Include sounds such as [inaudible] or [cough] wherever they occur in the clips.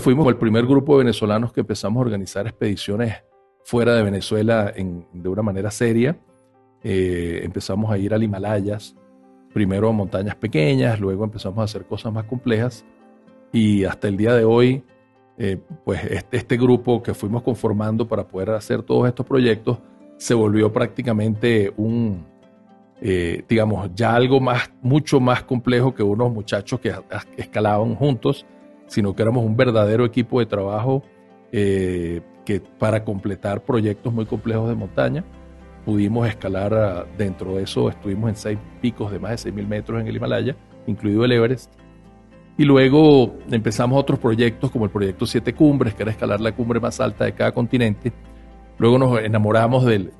Fuimos el primer grupo de venezolanos que empezamos a organizar expediciones fuera de Venezuela de una manera seria. Eh, empezamos a ir al Himalayas, primero a montañas pequeñas, luego empezamos a hacer cosas más complejas y hasta el día de hoy, eh, pues este, este, grupo que fuimos conformando para poder hacer todos estos proyectos se volvió prácticamente un, eh, digamos, ya algo más, mucho más complejo que unos muchachos que escalaban juntos, sino que éramos un verdadero equipo de trabajo eh, que para completar proyectos muy complejos de montaña pudimos escalar dentro de eso, estuvimos en seis picos de más de 6.000 metros en el Himalaya, incluido el Everest, y luego empezamos otros proyectos como el proyecto Siete Cumbres, que era escalar la cumbre más alta de cada continente. Luego nos enamoramos de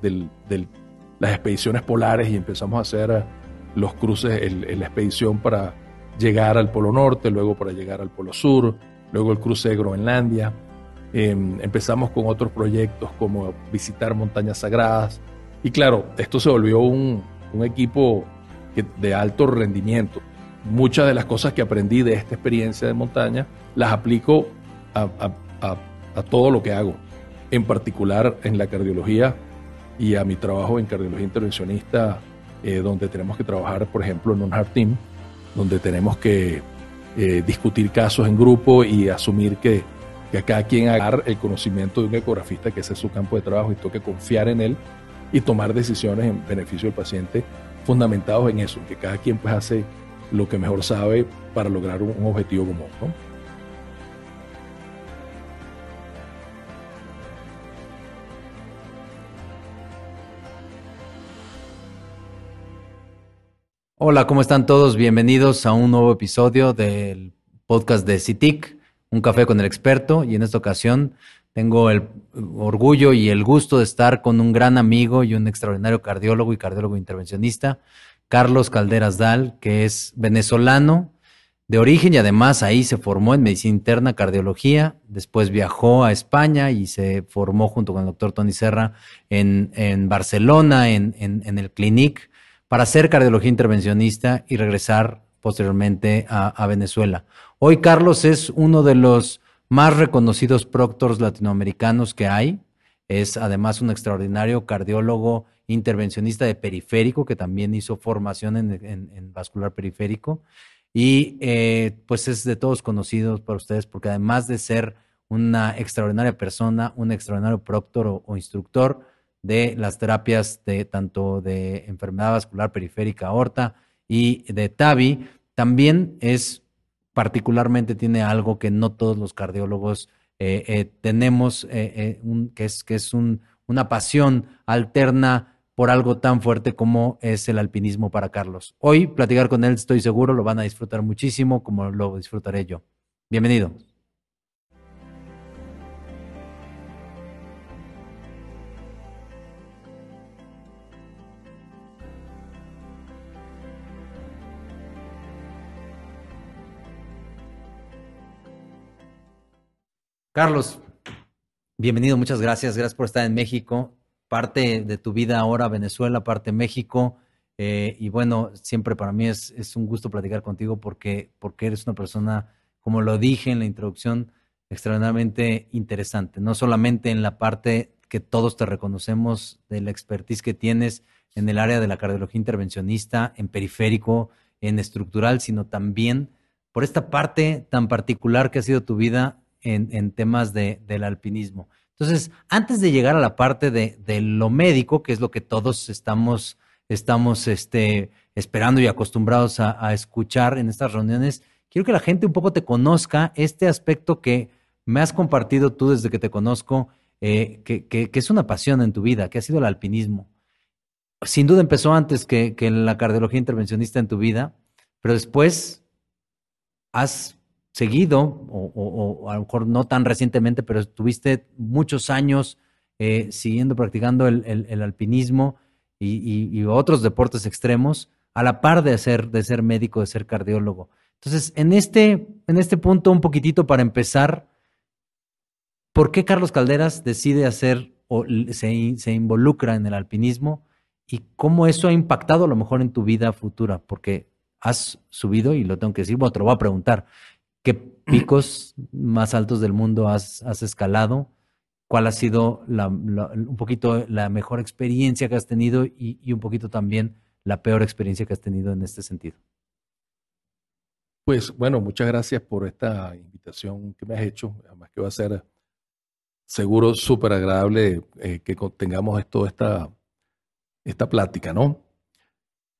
las expediciones polares y empezamos a hacer los cruces, en la expedición para llegar al Polo Norte, luego para llegar al Polo Sur, luego el cruce de Groenlandia. Em, empezamos con otros proyectos como visitar montañas sagradas. Y claro, esto se volvió un, equipo de alto rendimiento muchas de las cosas que aprendí de esta experiencia de montaña las aplico a, todo lo que hago, en particular en la cardiología y a mi trabajo en cardiología intervencionista, eh, donde tenemos que trabajar, por ejemplo, en un hard team, donde tenemos que eh, discutir casos en grupo y asumir que, cada quien haga el conocimiento de un ecografista, que ese es su campo de trabajo, y tengo que confiar en él y tomar decisiones en beneficio del paciente fundamentados en eso, que cada quien pues hace lo que mejor sabe para lograr un, objetivo común. Hola, ¿cómo están todos? Bienvenidos a un nuevo episodio del podcast de CITIC, Un Café con el Experto. Y en esta ocasión tengo el orgullo y el gusto de estar con un gran amigo y un extraordinario cardiólogo y cardiólogo intervencionista, Carlos Calderas Dal, que es venezolano de origen y además ahí se formó en medicina interna, cardiología, después viajó a España y se formó junto con el doctor Tony Serra en, Barcelona, en, el Clinic, para ser cardiología intervencionista y regresar posteriormente a, a Venezuela. Hoy Carlos es uno de los más reconocidos proctors latinoamericanos que hay, es además un extraordinario cardiólogo intervencionista de periférico, que también hizo formación en, vascular periférico. Y eh, pues es de todos conocidos para ustedes, porque además de ser una extraordinaria persona, un extraordinario proctor o, instructor de las terapias de tanto de enfermedad vascular periférica aorta y de TAVI, también es particularmente tiene algo que no todos los cardiólogos eh, eh, tenemos, que es, que es una pasión alterna por algo tan fuerte como es el alpinismo para Carlos. Hoy platicar con él, estoy seguro, lo van a disfrutar muchísimo como lo disfrutaré yo. Bienvenido. Carlos, bienvenido, muchas gracias, gracias por estar en México parte de tu vida ahora Venezuela, parte México. Eh, y bueno, siempre para mí es, es, un gusto platicar contigo porque, porque eres una persona, como lo dije en la introducción, extraordinariamente interesante. No solamente en la parte que todos te reconocemos de la expertise que tienes en el área de la cardiología intervencionista, en periférico, en estructural, sino también por esta parte tan particular que ha sido tu vida en, temas de, del alpinismo. Entonces, antes de llegar a la parte de, lo médico, que es lo que todos estamos, estamos este, esperando y acostumbrados a, escuchar en estas reuniones, quiero que la gente un poco te conozca este aspecto que me has compartido tú desde que te conozco, eh, que, es una pasión en tu vida, que ha sido el alpinismo. Sin duda empezó antes que, que la cardiología intervencionista en tu vida, pero después has seguido, o, a lo mejor no tan recientemente, pero estuviste muchos años eh, siguiendo, practicando el, alpinismo y, otros deportes extremos, a la par de ser, de ser médico, de ser cardiólogo. Entonces, en este, en este punto, un poquitito para empezar, ¿por qué Carlos Calderas decide hacer o se, se involucra en el alpinismo y cómo eso ha impactado a lo mejor en tu vida futura? Porque has subido, y lo tengo que decir, bueno, te lo voy a preguntar, ¿Qué [clears throat] picos más altos del mundo has, escalado? ¿Cuál ha sido un poquito la mejor experiencia que has tenido y, un poquito también la peor experiencia que has tenido en este sentido? Pues bueno, muchas gracias por esta invitación que me has hecho. Además que va a ser seguro súper agradable eh, que tengamos esto, esta, esta plática, ¿no?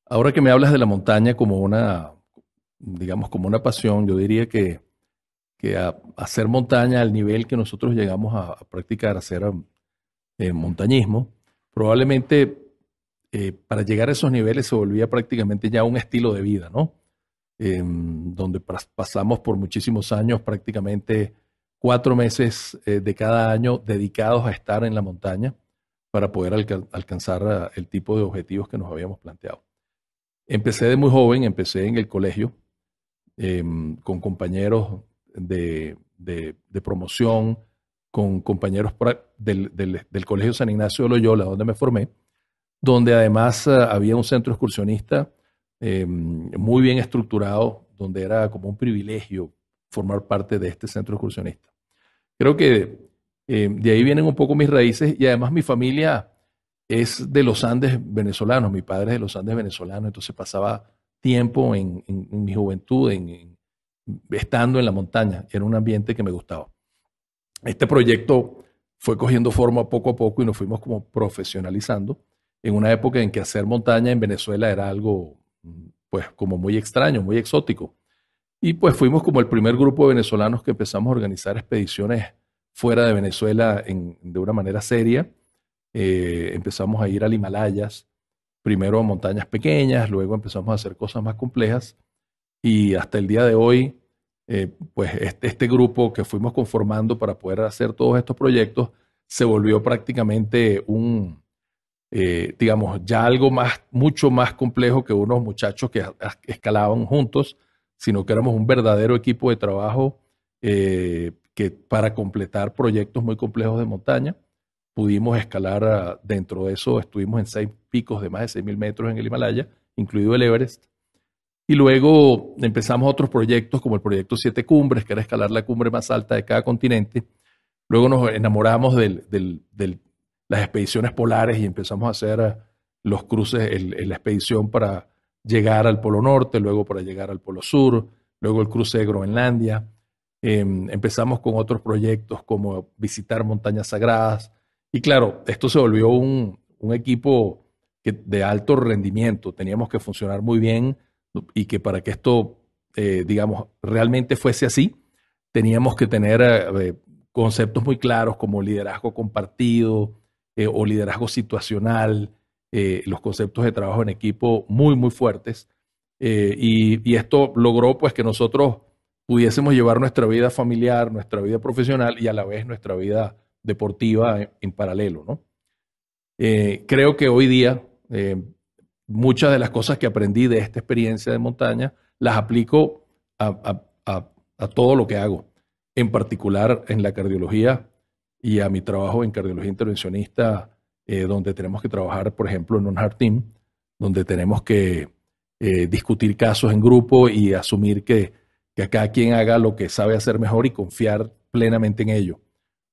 Ahora que me hablas de la montaña como una, digamos, como una pasión, yo diría que, que hacer montaña al nivel que nosotros llegamos a, practicar, hacer eh, montañismo, probablemente eh, para llegar a esos niveles se volvía prácticamente ya un estilo de vida, ¿no? Em, donde pasamos por muchísimos años, prácticamente cuatro meses eh, de cada año dedicados a estar en la montaña para poder alcanzar el tipo de objetivos que nos habíamos planteado. Empecé de muy joven, empecé en el colegio em, con compañeros de, promoción, con compañeros del, Colegio San Ignacio de Loyola, donde me formé, donde además eh, había un centro excursionista em, muy bien estructurado, donde era como un privilegio formar parte de este centro excursionista. Creo que em, de ahí vienen un poco mis raíces y además mi familia es de los Andes venezolanos, mi padre es de los Andes venezolanos, entonces pasaba tiempo en, mi juventud, en, estando en la montaña, era un ambiente que me gustaba. Este proyecto fue cogiendo forma poco a poco y nos fuimos como profesionalizando en una época en que hacer montaña en Venezuela era algo pues como muy extraño, muy exótico. Y pues fuimos como el primer grupo de venezolanos que empezamos a organizar expediciones fuera de Venezuela de una manera seria eh, empezamos a ir al Himalayas, primero a montañas pequeñas, luego empezamos a hacer cosas más complejas. Y hasta el día de hoy, eh, pues este, este, grupo que fuimos conformando para poder hacer todos estos proyectos se volvió prácticamente un, eh, digamos, ya algo más, mucho más complejo que unos muchachos que escalaban juntos, sino que éramos un verdadero equipo de trabajo que para completar proyectos muy complejos de montaña pudimos escalar ah, dentro de eso, estuvimos en seis picos de más de 6.000 metros en el Himalaya, incluido el Everest. Y luego empezamos otros proyectos como el proyecto Siete Cumbres, que era escalar la cumbre más alta de cada continente. Luego nos enamoramos de las expediciones polares y empezamos a hacer ah, los cruces, en la expedición para llegar al Polo Norte, luego para llegar al Polo Sur, luego el cruce de Groenlandia. Em, empezamos con otros proyectos como visitar montañas sagradas, y claro, esto se volvió un, equipo de alto rendimiento. Teníamos que funcionar muy bien y que para que esto, eh, digamos, realmente fuese así, teníamos que tener eh, conceptos muy claros como liderazgo compartido eh, o liderazgo situacional, los conceptos de trabajo en equipo muy, muy fuertes. Y, y, esto logró pues que nosotros pudiésemos llevar nuestra vida familiar, nuestra vida profesional y a la vez nuestra vida deportiva en, paralelo. ¿no? Eh, creo que hoy día eh, muchas de las cosas que aprendí de esta experiencia de montaña las aplico a, todo lo que hago, en particular en la cardiología y a mi trabajo en cardiología intervencionista, eh, donde tenemos que trabajar, por ejemplo, en un hard team, donde tenemos que discutir casos en grupo y asumir que, que cada quien haga lo que sabe hacer mejor y confiar plenamente en ello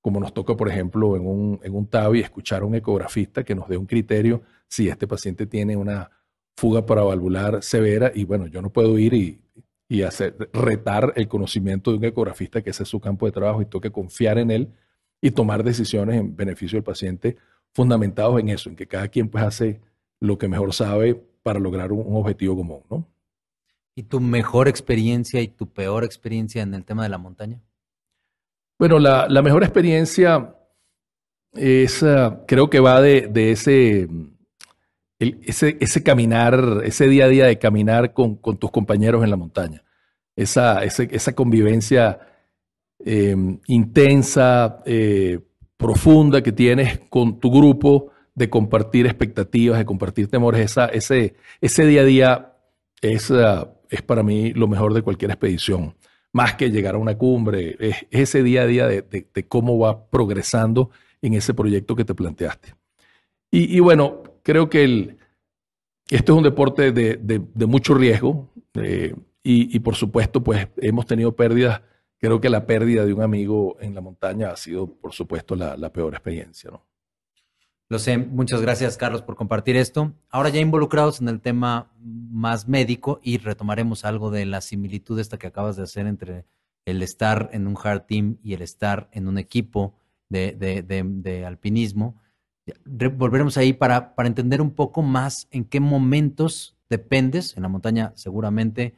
como nos toca, por ejemplo, en un, en un TAVI, escuchar a un ecografista que nos dé un criterio si este paciente tiene una fuga paravalvular severa y bueno, yo no puedo ir y, y hacer, retar el conocimiento de un ecografista que ese es su campo de trabajo y que confiar en él y tomar decisiones en beneficio del paciente fundamentados en eso, en que cada quien pues hace lo que mejor sabe para lograr un, un objetivo común, ¿no? ¿Y tu mejor experiencia y tu peor experiencia en el tema de la montaña? Bueno, la, mejor experiencia es, ah, creo que va de, ese, ese, caminar, ese día a día de caminar con, tus compañeros en la montaña. Esa, esa convivencia em, intensa, eh, profunda que tienes con tu grupo, de compartir expectativas, de compartir temores. Esa, ese, ese día a día es, ah, es para mí lo mejor de cualquier expedición más que llegar a una cumbre, es ese día a día de, cómo va progresando en ese proyecto que te planteaste. Y, bueno, creo que el, esto es un deporte de, mucho riesgo eh, y, por supuesto, pues hemos tenido pérdidas. Creo que la pérdida de un amigo en la montaña ha sido, por supuesto, la, la peor experiencia, ¿no? Lo sé, muchas gracias Carlos por compartir esto. Ahora ya involucrados en el tema más médico y retomaremos algo de la similitud esta que acabas de hacer entre el estar en un hard team y el estar en un equipo de, de, alpinismo. Volveremos ahí para, para entender un poco más en qué momentos dependes, en la montaña seguramente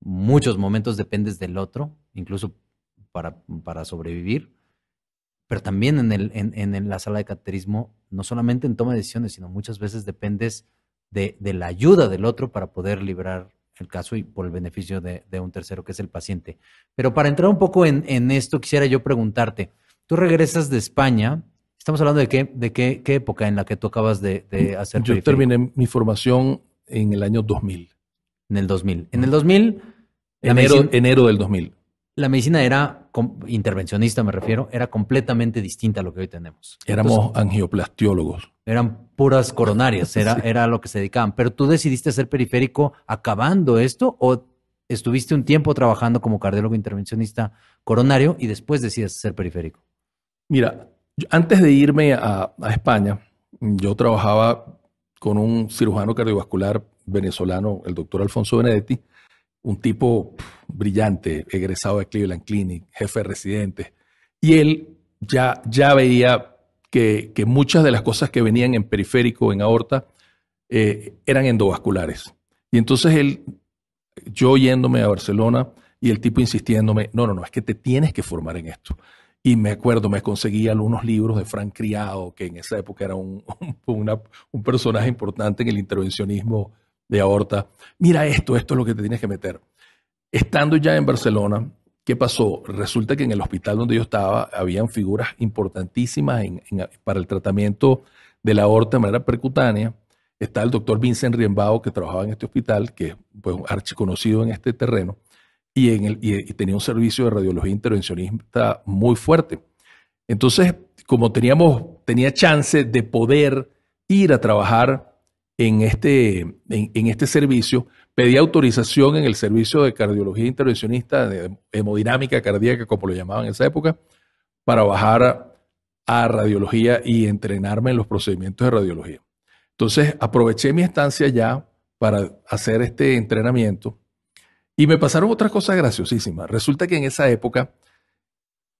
muchos momentos dependes del otro, incluso para, para sobrevivir pero también en, el, en, la sala de cateterismo, no solamente en toma de decisiones, sino muchas veces dependes de, la ayuda del otro para poder librar el caso y por el beneficio de, un tercero, que es el paciente. Pero para entrar un poco en, esto, quisiera yo preguntarte, tú regresas de España, estamos hablando de qué, de qué, época en la que tú acabas de, hacer Yo terminé mi formación en el año 2000. En el 2000. En el 2000... Enero, enero del 2000 la medicina era, intervencionista me refiero, era completamente distinta a lo que hoy tenemos. Éramos angioplastiólogos. Eran puras coronarias, era, [laughs] era lo que se dedicaban. Pero tú decidiste ser periférico acabando esto o estuviste un tiempo trabajando como cardiólogo intervencionista coronario y después decides ser periférico. Mira, antes de irme a, a España, yo trabajaba con un cirujano cardiovascular venezolano, el doctor Alfonso Benedetti, un tipo brillante, egresado de Cleveland Clinic, jefe de residentes, y él ya, ya veía que, muchas de las cosas que venían en periférico, en aorta, eh, eran endovasculares. Y entonces él, yo yéndome a Barcelona y el tipo insistiéndome, no, no, no, es que te tienes que formar en esto. Y me acuerdo, me conseguía algunos libros de Frank Criado, que en esa época era un, [laughs] un personaje importante en el intervencionismo de aorta, mira esto, esto es lo que te tienes que meter. Estando ya en Barcelona, ¿qué pasó? Resulta que en el hospital donde yo estaba habían figuras importantísimas para el tratamiento de la aorta de manera percutánea. Está el doctor Vincent Riembao, que trabajaba en este hospital, que es pues, archiconocido en este terreno, y tenía un servicio de radiología intervencionista muy fuerte. Entonces, como teníamos, tenía chance de poder ir a trabajar en este, en, este servicio, pedí autorización en el servicio de cardiología intervencionista, de hemodinámica cardíaca, como lo llamaban en esa época, para bajar a radiología y entrenarme en los procedimientos de radiología. Entonces aproveché mi estancia ya para hacer este entrenamiento y me pasaron otras cosas graciosísimas. Resulta que en esa época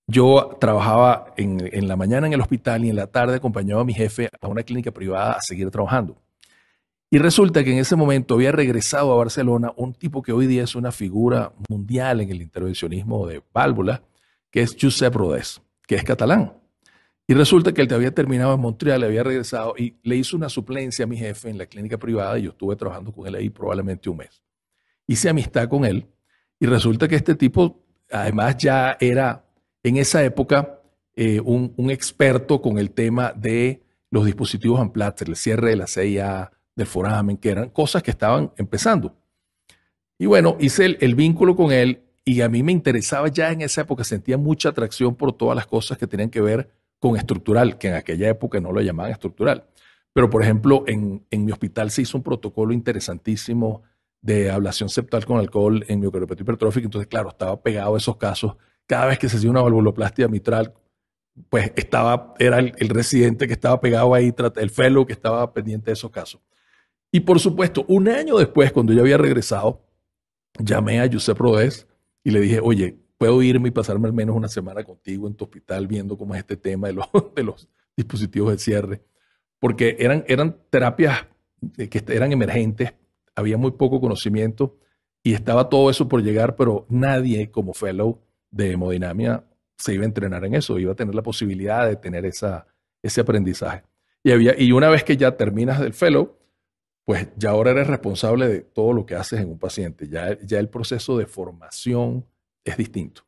yo trabajaba en, en la mañana en el hospital y en la tarde acompañaba a mi jefe a una clínica privada a seguir trabajando. Y resulta que en ese momento había regresado a Barcelona un tipo que hoy día es una figura mundial en el intervencionismo de válvulas, que es Josep Rodés, que es catalán. Y resulta que él te había terminado en Montreal, le había regresado y le hizo una suplencia a mi jefe en la clínica privada y yo estuve trabajando con él ahí probablemente un mes. Hice amistad con él y resulta que este tipo además ya era en esa época eh, un, experto con el tema de los dispositivos Amplatter, el cierre de la CIA, del foramen, que eran cosas que estaban empezando. Y bueno, hice el, vínculo con él y a mí me interesaba ya en esa época, sentía mucha atracción por todas las cosas que tenían que ver con estructural, que en aquella época no lo llamaban estructural. Pero, por ejemplo, en, mi hospital se hizo un protocolo interesantísimo de ablación septal con alcohol en miocardiopatía hipertrófica. Entonces, claro, estaba pegado a esos casos. Cada vez que se hacía una valvuloplastia mitral, pues estaba, era el, el residente que estaba pegado ahí, el fellow que estaba pendiente de esos casos. Y por supuesto, un año después, cuando yo había regresado, llamé a Josep Rodés y le dije, oye, puedo irme y pasarme al menos una semana contigo en tu hospital viendo cómo es este tema de los, [laughs] de los dispositivos de cierre. Porque eran, eran terapias que eran emergentes, había muy poco conocimiento y estaba todo eso por llegar, pero nadie como fellow de hemodinamia se iba a entrenar en eso, iba a tener la posibilidad de tener esa, ese aprendizaje. Y, había, y una vez que ya terminas del fellow, pues ya ahora eres responsable de todo lo que haces en un paciente. Ya, ya el proceso de formación es distinto.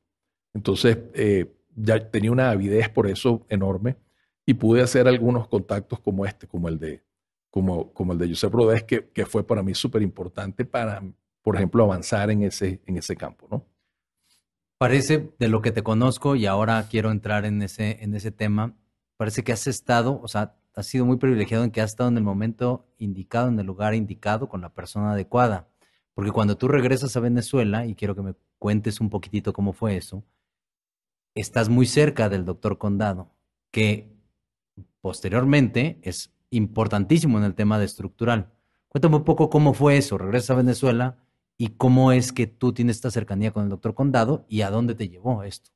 Entonces, eh, ya tenía una avidez por eso enorme y pude hacer algunos contactos como este, como el de, como, como el de Josep Rodés, que, que fue para mí súper importante para, por ejemplo, avanzar en ese, en ese campo, ¿no? Parece, de lo que te conozco, y ahora quiero entrar en ese, en ese tema, parece que has estado, o sea, has sido muy privilegiado en que has estado en el momento indicado, en el lugar indicado, con la persona adecuada. Porque cuando tú regresas a Venezuela, y quiero que me cuentes un poquitito cómo fue eso, estás muy cerca del doctor Condado, que posteriormente es importantísimo en el tema de estructural. Cuéntame un poco cómo fue eso, regresas a Venezuela y cómo es que tú tienes esta cercanía con el doctor Condado y a dónde te llevó esto.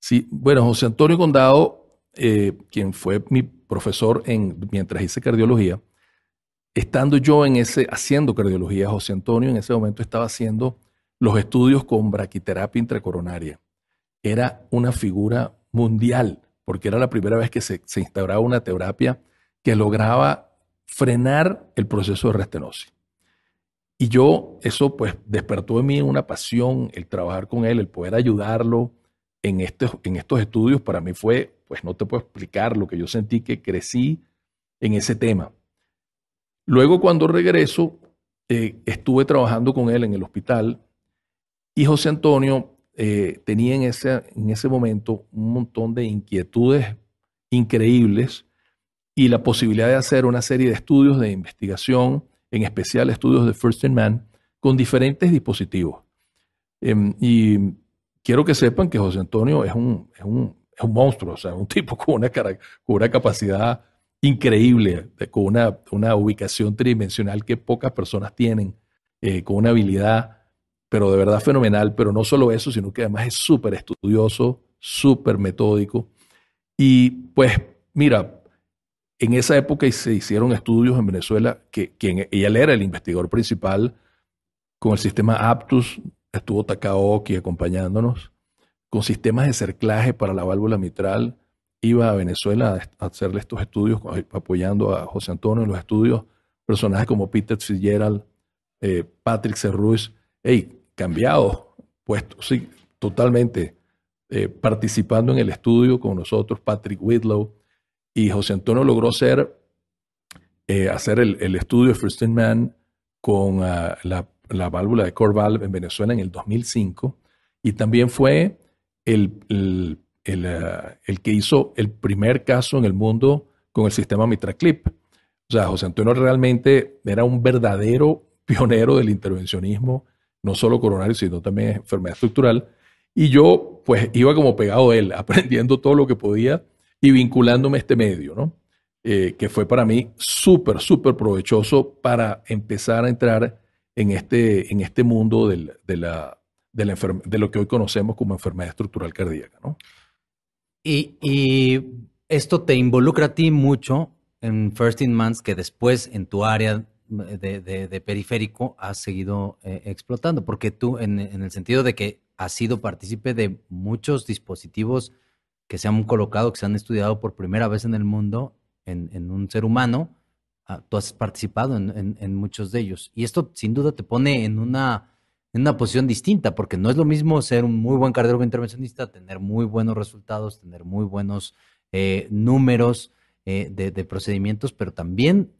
Sí, bueno, José Antonio Condado, eh, quien fue mi profesor en, mientras hice cardiología, estando yo en ese, haciendo cardiología, José Antonio en ese momento estaba haciendo los estudios con braquiterapia intracoronaria. Era una figura mundial, porque era la primera vez que se, se instauraba una terapia que lograba frenar el proceso de restenosis. Y yo, eso pues despertó en mí una pasión, el trabajar con él, el poder ayudarlo en estos, en estos estudios, para mí fue, pues no te puedo explicar lo que yo sentí que crecí en ese tema. Luego cuando regreso, eh, estuve trabajando con él en el hospital y José Antonio eh, tenía en ese, en ese momento un montón de inquietudes increíbles y la posibilidad de hacer una serie de estudios de investigación, en especial estudios de First in Man, con diferentes dispositivos. Em, y quiero que sepan que José Antonio es un, es un, es un monstruo, o sea, un [laughs] tipo con una, con una capacidad increíble, con una, una, ubicación tridimensional que pocas personas tienen, eh, con una habilidad, pero de verdad fenomenal, pero no solo eso, sino que además es súper estudioso, súper metódico. Y pues, mira, en esa época se hicieron estudios en Venezuela que quien, él era el investigador principal con el sistema Aptus, estuvo Takaoki acompañándonos, con sistemas de cerclaje para la válvula mitral, iba a Venezuela a hacerle estos estudios, apoyando a José Antonio en los estudios, personajes como Peter Fitzgerald, eh, Patrick Serruis, hey, cambiado, puesto, sí, totalmente, eh, participando en el estudio con nosotros, Patrick Whitlow, y José Antonio logró ser, eh, hacer el, estudio de First in Man con uh, la, la, válvula de Core en Venezuela en el 2005, y también fue el, el eh, el, que hizo el primer caso en el mundo con el sistema MitraClip. O sea, José Antonio realmente era un verdadero [laughs] pionero del intervencionismo, no solo coronario, sino también enfermedad estructural. Y yo, pues, iba como pegado a él, [laughs] aprendiendo todo lo que podía y vinculándome a este medio, ¿no? Eh, que fue para mí súper, súper provechoso para empezar a entrar en este, en este mundo del, de, la, de, la de lo que hoy conocemos como enfermedad estructural cardíaca, ¿no? Y, esto te involucra a ti mucho en First in Months, que después en tu área de, periférico has seguido eh, explotando, porque tú, en, el sentido de que has sido partícipe de muchos dispositivos que se han colocado, que se han estudiado por primera vez en el mundo en, un ser humano, ah, tú has participado en muchos de ellos. Y esto sin duda te pone en una en una posición distinta, porque no es lo mismo ser un muy buen cardiólogo intervencionista, tener muy buenos resultados, tener muy buenos eh, números eh, de, procedimientos, pero también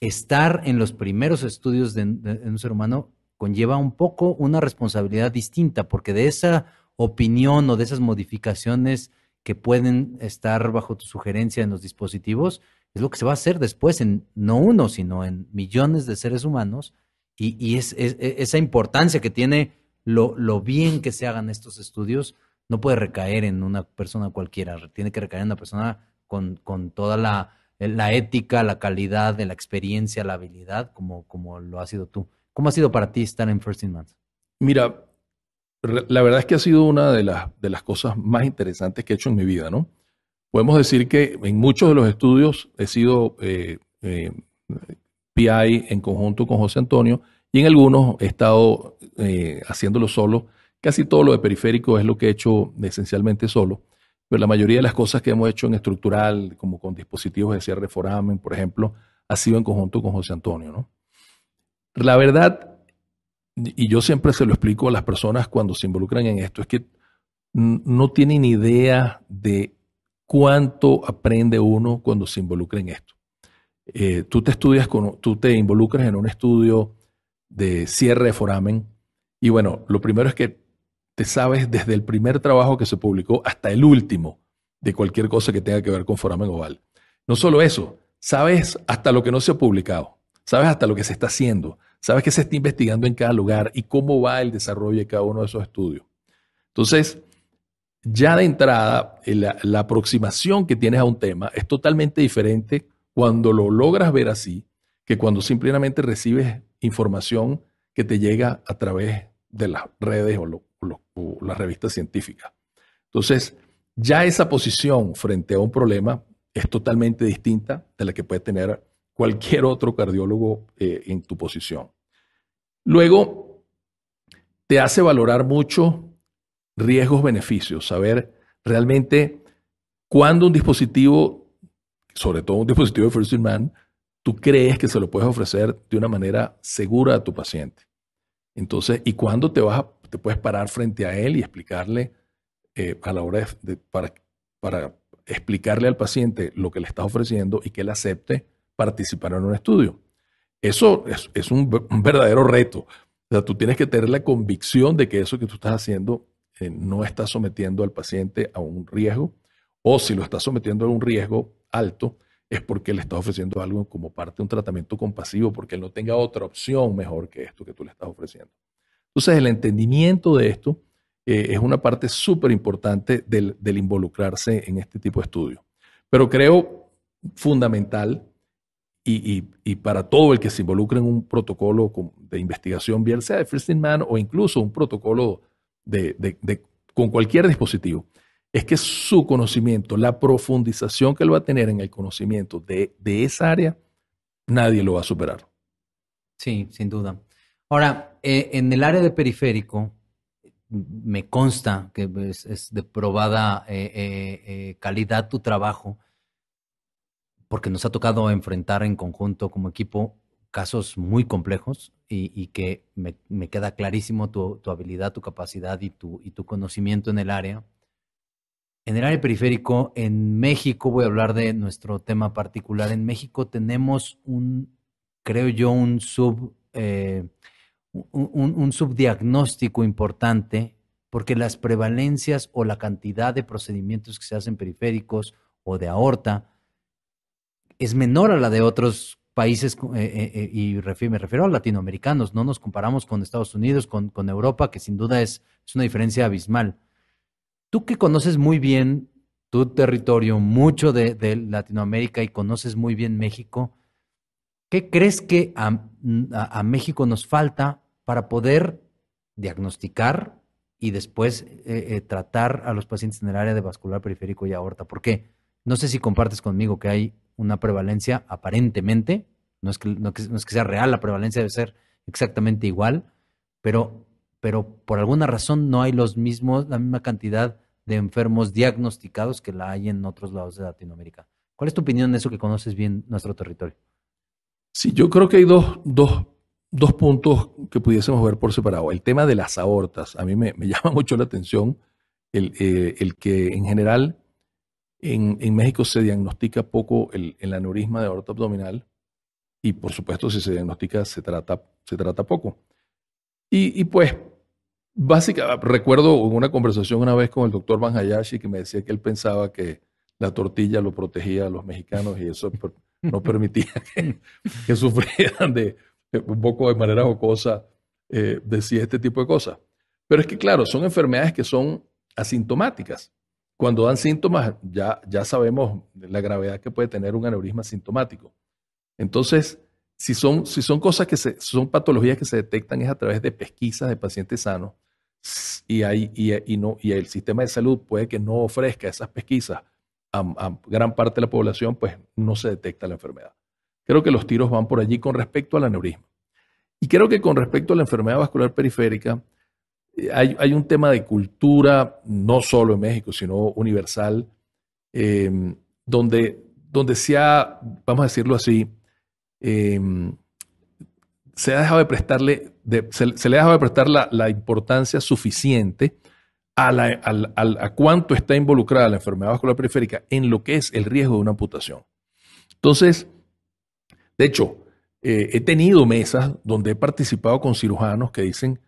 estar en los primeros estudios de, un ser humano conlleva un poco una responsabilidad distinta, porque de esa opinión o de esas modificaciones que pueden estar bajo tu sugerencia en los dispositivos, es lo que se va a hacer después en no uno, sino en millones de seres humanos y, es, e, esa importancia que tiene lo, lo, bien que se hagan estos estudios no puede recaer en una persona cualquiera, tiene que recaer en una persona con, con toda la, la, ética, la calidad la experiencia, la habilidad, como, como lo ha sido tú. ¿Cómo ha sido para ti estar en First in Months? Mira, la verdad es que ha sido una de las, de las cosas más interesantes que he hecho en mi vida, ¿no? Podemos decir que en muchos de los estudios he sido eh, eh, PI en conjunto con José Antonio y en algunos he estado eh, haciéndolo solo. Casi todo lo de periférico es lo que he hecho esencialmente solo, pero la mayoría de las cosas que hemos hecho en estructural, como con dispositivos de cierre foramen, por ejemplo, ha sido en conjunto con José Antonio. La verdad, y yo siempre se lo explico a las personas cuando se involucran en esto, es que no tienen idea de cuánto aprende uno cuando se involucra en esto. Eh, tú te estudias, tú te involucras en un estudio de cierre de foramen y bueno, lo primero es que te sabes desde el primer trabajo que se publicó hasta el último de cualquier cosa que tenga que ver con foramen oval. No solo eso, sabes hasta lo que no se ha publicado, sabes hasta lo que se está haciendo, sabes qué se está investigando en cada lugar y cómo va el desarrollo de cada uno de esos estudios. Entonces, ya de entrada, la, la aproximación que tienes a un tema es totalmente diferente cuando lo logras ver así que cuando simplemente recibes información que te llega a través de las redes o, las revistas científicas. Entonces, ya esa posición frente a un problema es totalmente distinta de la que puede tener cualquier otro cardiólogo eh, en tu posición. Luego, te hace valorar mucho riesgos-beneficios, saber realmente cuándo un dispositivo, sobre todo un dispositivo de First in Man, tú crees que se lo puedes ofrecer de una manera segura a tu paciente. Entonces, ¿y cuándo te vas te puedes parar frente a él y explicarle eh, a la hora de, para, para explicarle al paciente lo que le estás ofreciendo y que él acepte participar en un estudio? Eso es, un, verdadero reto. O sea, tú tienes que tener la convicción de que eso que tú estás haciendo eh, no está sometiendo al paciente a un riesgo, o si lo está sometiendo a un riesgo alto, es porque le estás ofreciendo algo como parte de un tratamiento compasivo, porque él no tenga otra opción mejor que esto que tú le estás ofreciendo. Entonces, el entendimiento de esto eh, es una parte súper importante del, involucrarse en este tipo de estudios. Pero creo fundamental y, para todo el que se involucre en un protocolo de investigación, bien sea de First in Man o incluso un protocolo con cualquier dispositivo, es que su conocimiento, la profundización que él va a tener en el conocimiento de, esa área, nadie lo va a superar. Sí, sin duda. Ahora, eh, en el área de periférico, me consta que es, de probada eh, eh, calidad tu trabajo, porque nos ha tocado enfrentar en conjunto como equipo casos muy complejos y, que me, queda clarísimo tu, habilidad, tu capacidad y tu, y tu conocimiento en el área en el área periférico, en México, voy a hablar de nuestro tema particular. En México tenemos un, creo yo, un sub, eh, un, subdiagnóstico importante, porque las prevalencias o la cantidad de procedimientos que se hacen periféricos o de aorta es menor a la de otros países, eh, eh, y me refiero a latinoamericanos, no nos comparamos con Estados Unidos, con, Europa, que sin duda es, una diferencia abismal. Tú que conoces muy bien tu territorio, mucho de, Latinoamérica y conoces muy bien México, ¿qué crees que a, México nos falta para poder diagnosticar y después eh, eh, tratar a los pacientes en el área de vascular periférico y aorta? Porque no sé si compartes conmigo que hay una prevalencia aparentemente, no es que, no es que sea real, la prevalencia debe ser exactamente igual, pero pero por alguna razón no hay los mismos, la misma cantidad de enfermos diagnosticados que la hay en otros lados de Latinoamérica. ¿Cuál es tu opinión de eso que conoces bien nuestro territorio? Sí, yo creo que hay dos, dos, dos puntos que pudiésemos ver por separado. El tema de las aortas, a mí me, [laughs] llama mucho la atención el, eh, el que en general en, en, México se diagnostica poco el, el aneurisma de aorta abdominal y por supuesto si se diagnostica se trata, se trata poco. Y, y pues Básicamente, recuerdo una conversación una vez con el doctor Van Hayashi que me decía que él pensaba que la tortilla lo protegía a los mexicanos y eso no [laughs] permitía que, sufrieran de un poco de manera jocosa, eh, decía este tipo de cosas. Pero es que, claro, son enfermedades que son asintomáticas. Cuando dan síntomas, ya, ya sabemos la gravedad que puede tener un aneurisma sintomático. Entonces, si son, si son cosas que se, son patologías que se detectan es a través de pesquisas de pacientes sanos y, hay, y, no, y el sistema de salud puede que no ofrezca esas pesquisas a, gran parte de la población, pues no se detecta la enfermedad. Creo que los tiros van por allí con respecto al aneurisma. Y creo que con respecto a la enfermedad vascular periférica, hay, un tema de cultura, no solo en México, sino universal, eh, donde, donde se ha, vamos a decirlo así, Em, se, ha dejado de prestarle, se, le ha dejado de prestar la, importancia suficiente a, la, a, cuánto está involucrada la enfermedad vascular periférica en lo que es el riesgo de una amputación. Entonces, de hecho, eh, he tenido mesas donde he participado con cirujanos que dicen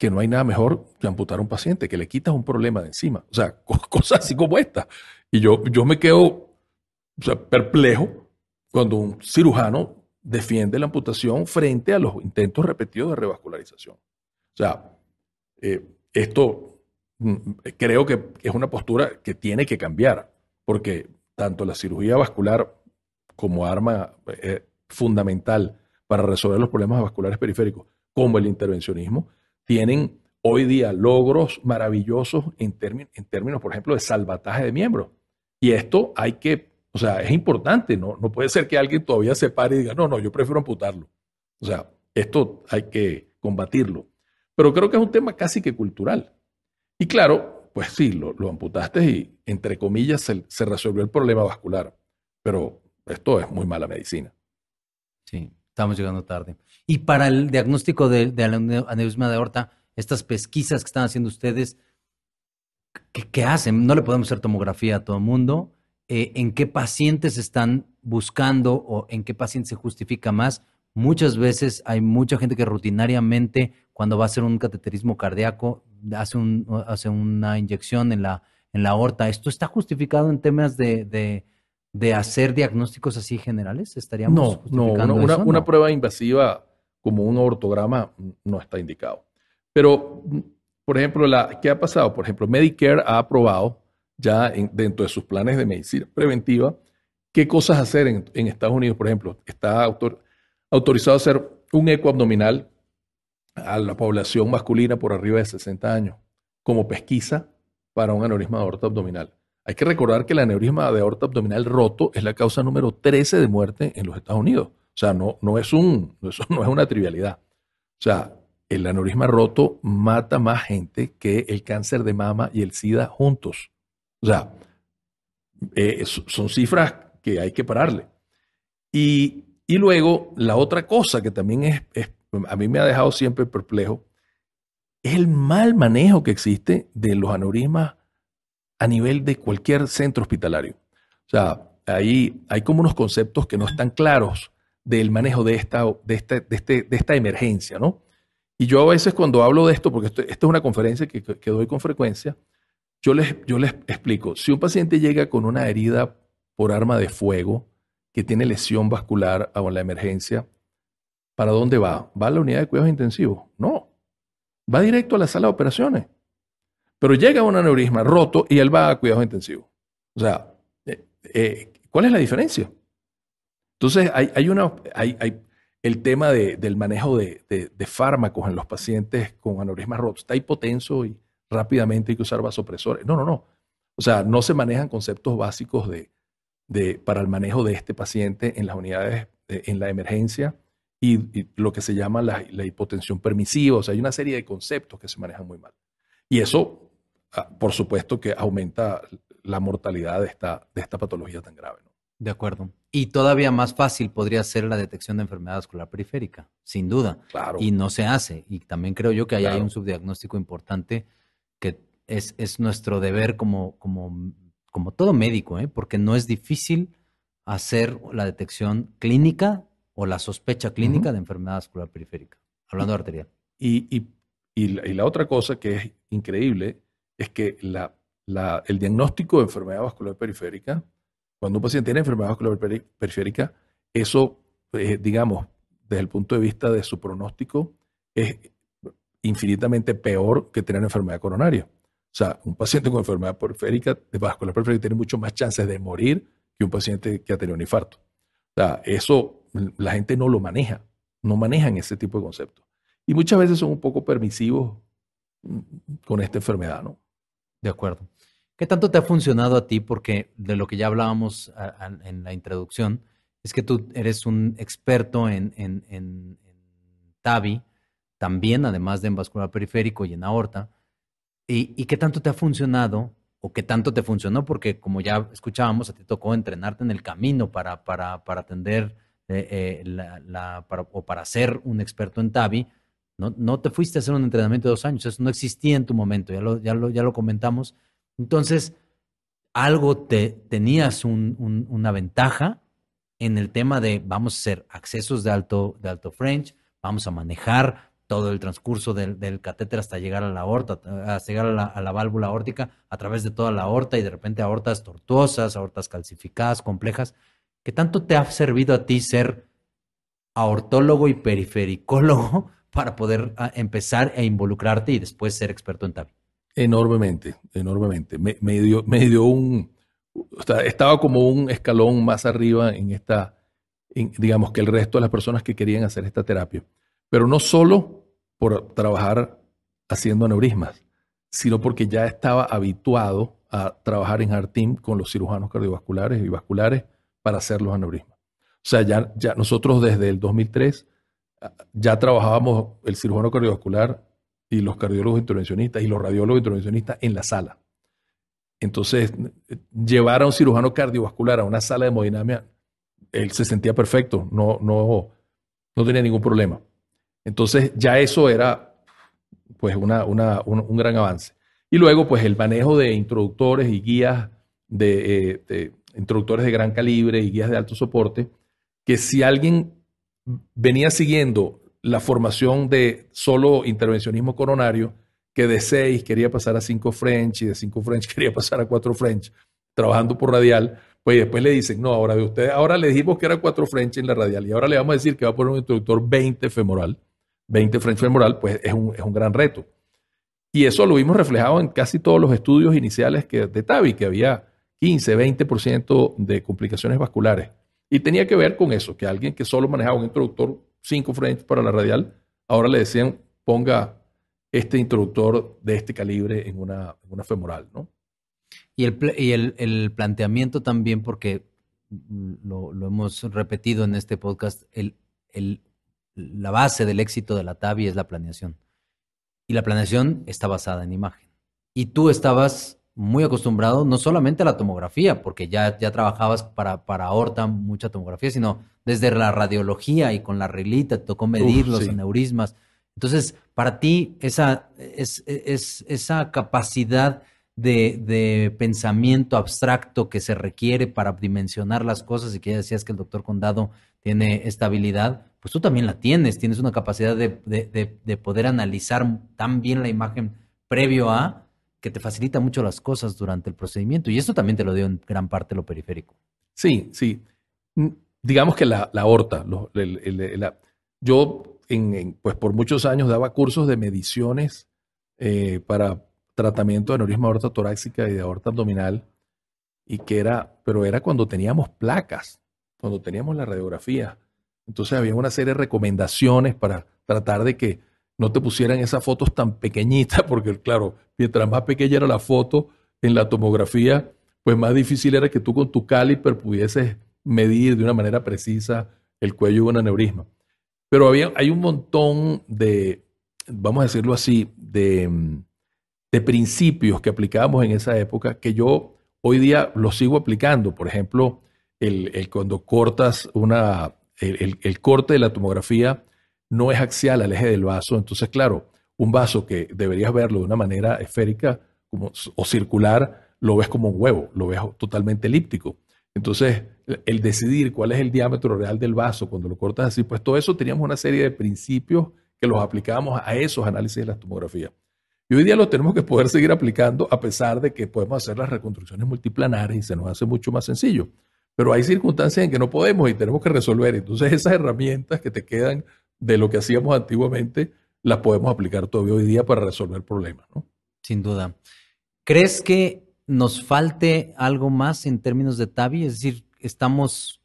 que no hay nada mejor que amputar a un paciente, que le quitas un problema de encima. O sea, [laughs] cosas así como esta. Y yo, yo me quedo perplejo cuando un cirujano defiende la amputación frente a los intentos repetidos de revascularización. O sea, eh, esto mm, creo que es una postura que tiene que cambiar, porque tanto la cirugía vascular como arma eh, fundamental para resolver los problemas vasculares periféricos, como el intervencionismo, tienen hoy día logros maravillosos en, en términos, por ejemplo, de salvataje de miembros. Y esto hay que, o sea, es importante, ¿no? No puede ser que alguien todavía se pare y diga, no, no, yo prefiero amputarlo. O sea, esto hay que combatirlo. Pero creo que es un tema casi que cultural. Y claro, pues sí, lo, amputaste y, entre comillas, se, resolvió el problema vascular. Pero esto es muy mala medicina. Sí, estamos llegando tarde. Y para el diagnóstico de, de aneurisma de aorta, estas pesquisas que están haciendo ustedes, ¿qué, hacen? No le podemos hacer tomografía a todo el mundo. Eh, ¿En qué pacientes están buscando o en qué pacientes se justifica más? Muchas veces hay mucha gente que rutinariamente, cuando va a hacer un cateterismo cardíaco, hace, hace una inyección en la, en la aorta. ¿Esto está justificado en temas de, hacer diagnósticos así generales? ¿Estaríamos no, no, una, una prueba invasiva como un aortograma no está indicado. Pero, por ejemplo, la, ¿qué ha pasado? Por ejemplo, Medicare ha aprobado ya dentro de sus planes de medicina preventiva qué cosas hacer en, Estados Unidos. Por ejemplo, está autorizado a hacer un eco abdominal a la población masculina por arriba de 60 años como pesquisa para un aneurisma de aorta abdominal. Hay que recordar que el aneurisma de aorta abdominal roto es la causa número 13 de muerte en los Estados Unidos. O sea, no, no, es, un, [laughs] no es una trivialidad. O sea, el aneurisma roto mata más gente que el cáncer de mama y el SIDA juntos. O sea, eh, son cifras que hay que pararle. Y, luego, la otra cosa que también es, a mí me ha dejado siempre perplejo, es el mal manejo que existe de los aneurismas a nivel de cualquier centro hospitalario. O sea, ahí hay como unos conceptos que no están claros del manejo de esta, de, este, de, este, de esta emergencia, ¿no? Y yo a veces cuando hablo de esto, porque esto, esta es una conferencia que, doy con frecuencia, yo les, yo les explico, si un paciente llega con una herida por arma de fuego, que tiene lesión vascular o la emergencia, ¿para dónde va? ¿Va a la unidad de cuidados intensivos? No, va directo a la sala de operaciones. Pero llega un aneurisma roto y él va a cuidados intensivos. O sea, eh, eh, ¿cuál es la diferencia? Entonces, hay, hay una, hay, el tema del manejo de, fármacos en los pacientes con aneurismas rotos. Está hipotenso y rápidamente hay que usar vasopresores. No, no, no. O sea, no se manejan conceptos básicos de, para el manejo de este paciente en las unidades, en la emergencia y, lo que se llama la, hipotensión permisiva. O sea, hay una serie de conceptos que se manejan muy mal. Y eso, por supuesto, que aumenta la mortalidad de esta, de esta patología tan grave. De acuerdo. Y todavía más fácil podría ser la detección de enfermedad vascular periférica, sin duda. Claro. Y no se hace. Y también creo yo que ahí hay un subdiagnóstico importante que es, es nuestro deber como, como, como todo médico, ¿eh? porque no es difícil hacer la detección clínica o la sospecha clínica de enfermedad vascular periférica, hablando de arterial. Y, y, y, la, otra cosa que es increíble es que el diagnóstico de enfermedad vascular periférica cuando un paciente tiene enfermedad vascular periférica, eso, eh, digamos, desde el punto de vista de su pronóstico, es infinitamente peor que tener enfermedad coronaria. O sea, un paciente con enfermedad periférica, de vascular periférica, tiene mucho más chances de morir que un paciente que ha tenido un infarto. O sea, eso la gente no lo maneja, no manejan ese tipo de conceptos. Y muchas veces son un poco permisivos mm, con esta enfermedad, ¿no? De acuerdo. ¿Qué tanto te ha funcionado a ti? Porque de lo que ya hablábamos en la introducción, es que tú eres un experto en, en, TAVI, también, además de en vascular periférico y en aorta. ¿Y, qué tanto te ha funcionado o qué tanto te funcionó? Porque como ya escuchábamos, a ti tocó entrenarte en el camino para, para, para atender eh, eh, la, o para ser un experto en TAVI. No, no te fuiste a hacer un entrenamiento de dos años, eso no existía en tu momento, ya lo, ya lo, ya lo comentamos entonces, algo te, tenías una ventaja en el tema de vamos a hacer accesos de alto, de alto French, vamos a manejar todo el transcurso del, catéter hasta llegar a la aorta, hasta llegar a la, válvula aórtica a través de toda la aorta y de repente aortas tortuosas, aortas calcificadas, complejas. ¿Qué tanto te ha servido a ti ser aortólogo y perifericólogo para poder ah, empezar a involucrarte y después ser experto en TAVI. Enormemente, enormemente. Me, dio, me dio un, estaba como un escalón más arriba en esta, digamos, que el resto de las personas que querían hacer esta terapia. Pero no solo por trabajar haciendo aneurismas, sino porque ya estaba habituado a trabajar en Heart con los cirujanos cardiovasculares y vasculares para hacer los aneurismas. O sea, ya, ya nosotros desde el 2003 ah, ya trabajábamos el cirujano cardiovascular y los cardiólogos intervencionistas y los radiólogos intervencionistas en la sala. Entonces, llevar a un cirujano cardiovascular a una sala de hemodinamia, él se sentía perfecto, no, no, no tenía ningún problema. Entonces, ya eso era pues una, una, un, gran avance. Y luego, pues el manejo de introductores y guías eh, de, introductores de gran calibre y guías de alto soporte, que si alguien venía siguiendo la formación de solo intervencionismo coronario, que de 6 quería pasar a 5 French y de 5 French [laughs] quería pasar a 4 French, trabajando por radial, pues después le dicen, no, ahora de usted, ahora le dijimos que era 4 French en la radial y ahora le vamos a decir que va a poner un introductor 20 femoral, 20 French femoral, pues es un, es un gran reto. Y eso lo vimos reflejado en casi todos los estudios iniciales que, de TAVI, que había 15, 20% de complicaciones vasculares. Y tenía que ver con eso, que alguien que solo manejaba un introductor 5 French para la radial, ahora le decían ponga este introductor de este calibre en una, una femoral, ¿no? Y, el, y el, el, planteamiento también, porque lo, lo, hemos repetido en este podcast, el, el, la base del éxito de la TAVI es la planeación. Y la planeación está basada en imagen. Y tú estabas muy acostumbrado no solamente a la tomografía, porque ya, ya trabajabas para, para aorta mucha tomografía, sino desde la radiología y con la relita, te tocó medir los aneurismas. Entonces, para ti, esa, es, es, esa capacidad de, de, pensamiento abstracto que se requiere para dimensionar las cosas y que ya decías que el doctor Condado tiene esta habilidad, pues tú también la tienes, tienes una capacidad de, de, de poder analizar tan bien la imagen previo a que te facilita mucho las cosas durante el procedimiento y esto también te lo dio en gran parte lo periférico. Sí, sí. Mm, digamos que la, la aorta, yo pues por muchos años daba cursos de mediciones eh, para tratamiento de aneurisma aorta torácica y de aorta abdominal, y que era, pero era cuando teníamos placas, cuando teníamos la radiografía. Entonces había una serie de recomendaciones para tratar de que no te pusieran esas fotos tan pequeñitas, [laughs] porque claro, mientras más pequeña era la foto en la tomografía, pues más difícil era que tú con tu caliper pudieses medir de una manera precisa el cuello de un aneurisma. Pero había, hay un montón de, vamos a decirlo así, de, de principios que aplicábamos en esa época que yo hoy día los sigo aplicando. Por ejemplo, el, cuando cortas una, el, el, corte de la tomografía no es axial al eje del vaso. Entonces, claro, un vaso que deberías verlo de una manera esférica o circular, lo ves como un huevo, lo ves totalmente elíptico. Entonces, el decidir cuál es el diámetro real del vaso cuando lo cortas así, pues todo eso teníamos una serie de principios que los aplicábamos a esos análisis de la tomografía. Y hoy día lo tenemos que poder seguir aplicando a pesar de que podemos hacer las reconstrucciones multiplanares y se nos hace mucho más sencillo. Pero hay circunstancias en que no podemos y tenemos que resolver. Entonces esas herramientas que te quedan de lo que hacíamos antiguamente, las podemos aplicar todavía hoy día para resolver problemas. ¿no? Sin duda. ¿Crees que nos falte algo más en términos de TAVI? Es decir, estamos,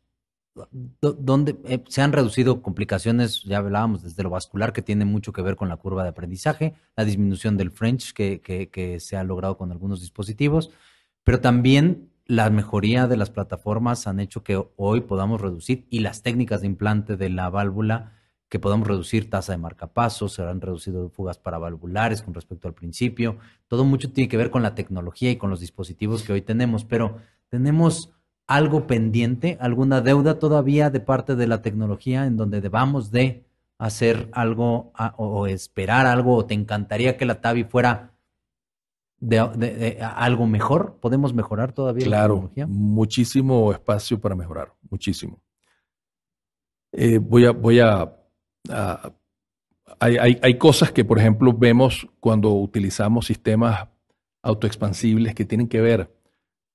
donde eh, se han reducido complicaciones, ya hablábamos desde lo vascular, que tiene mucho que ver con la curva de aprendizaje, la disminución del French que, que, se ha logrado con algunos dispositivos, pero también la mejoría de las plataformas han hecho que hoy podamos reducir y las técnicas de implante de la válvula que podamos reducir tasa de marcapasos, se han reducido fugas paravalvulares con respecto al principio. Todo mucho tiene que ver con la tecnología y con los dispositivos que hoy tenemos, pero tenemos algo pendiente, alguna deuda todavía de parte de la tecnología en donde debamos de hacer algo o, esperar algo o te encantaría que la TAVI fuera de, algo mejor? ¿Podemos mejorar todavía la tecnología? muchísimo espacio para mejorar, muchísimo. Eh, voy a, voy a Ah, hay, cosas que, por ejemplo, vemos cuando utilizamos sistemas autoexpansibles que tienen que ver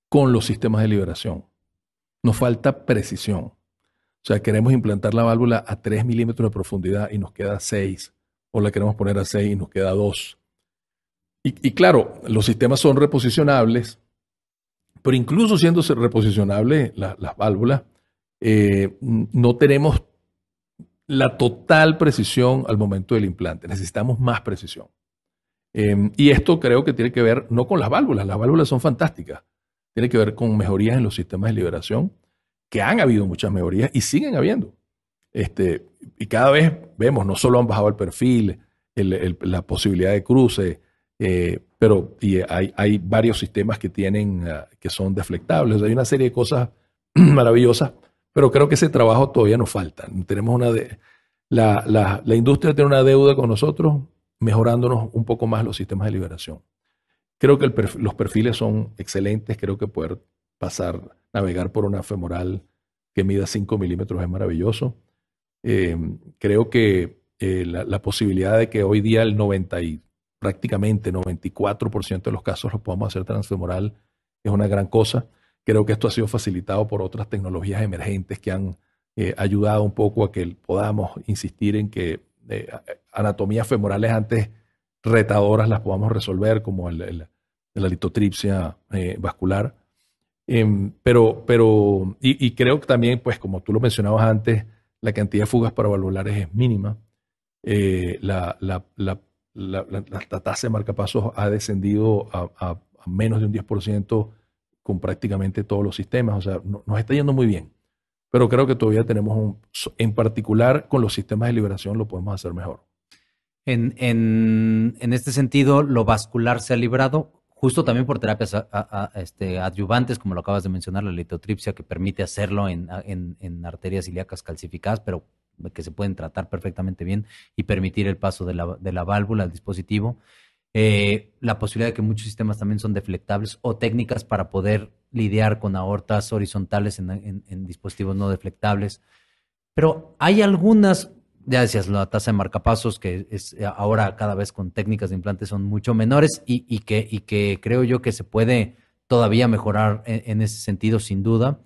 con los sistemas de liberación. Nos falta precisión. O sea, queremos implantar la válvula a 3 milímetros de profundidad y nos queda 6, o la queremos poner a 6 y nos queda 2. Y, claro, los sistemas son reposicionables, pero incluso siendo reposicionables las válvulas, eh, no tenemos la total precisión al momento del implante. Necesitamos más precisión. Em, y esto creo que tiene que ver no con las válvulas, las válvulas son fantásticas, tiene que ver con mejorías en los sistemas de liberación, que han habido muchas mejorías y siguen habiendo. Este, y cada vez vemos, no solo han bajado el perfil, la posibilidad de cruce, eh, pero y hay, hay, varios sistemas que tienen, ah, que son deflectables. hay una serie de cosas [clears throat] maravillosas, pero creo que ese trabajo todavía nos falta. Tenemos una de, la, la, la industria tiene una deuda con nosotros mejorándonos un poco más los sistemas de liberación. Creo que los perfiles son excelentes, creo que poder pasar, navegar por una femoral que mida 5 milímetros es maravilloso. Eh, creo que eh, la, posibilidad de que hoy día el 90 y prácticamente 94% de los casos los podamos hacer transfemoral es una gran cosa. Creo que esto ha sido facilitado por otras tecnologías emergentes que han eh, ayudado un poco a que podamos insistir en que anatomías femorales antes retadoras las podamos resolver, como la litotripsia eh, vascular. Em, pero, pero y, creo que también, pues como tú lo mencionabas antes, la cantidad de fugas paravalvulares es mínima. Eh, la, la, la, tasa de marcapasos ha descendido a, menos de un 10% con prácticamente todos los sistemas. O sea, nos está yendo muy bien pero creo que todavía tenemos un, en particular con los sistemas de liberación lo podemos hacer mejor. En, en, en este sentido, lo vascular se ha librado justo también por terapias este, adyuvantes, como lo acabas de mencionar, la litotripsia, que permite hacerlo en, en, arterias ilíacas calcificadas, pero que se pueden tratar perfectamente bien y permitir el paso de la, de la válvula al dispositivo. Eh, la posibilidad de que muchos sistemas también son deflectables o técnicas para poder lidiar con aortas horizontales en, dispositivos no deflectables. Pero hay algunas, ya decías, la tasa de marcapasos, que es ahora cada vez con técnicas de implantes son mucho menores y, que, y que creo yo que se puede todavía mejorar en, ese sentido, sin duda.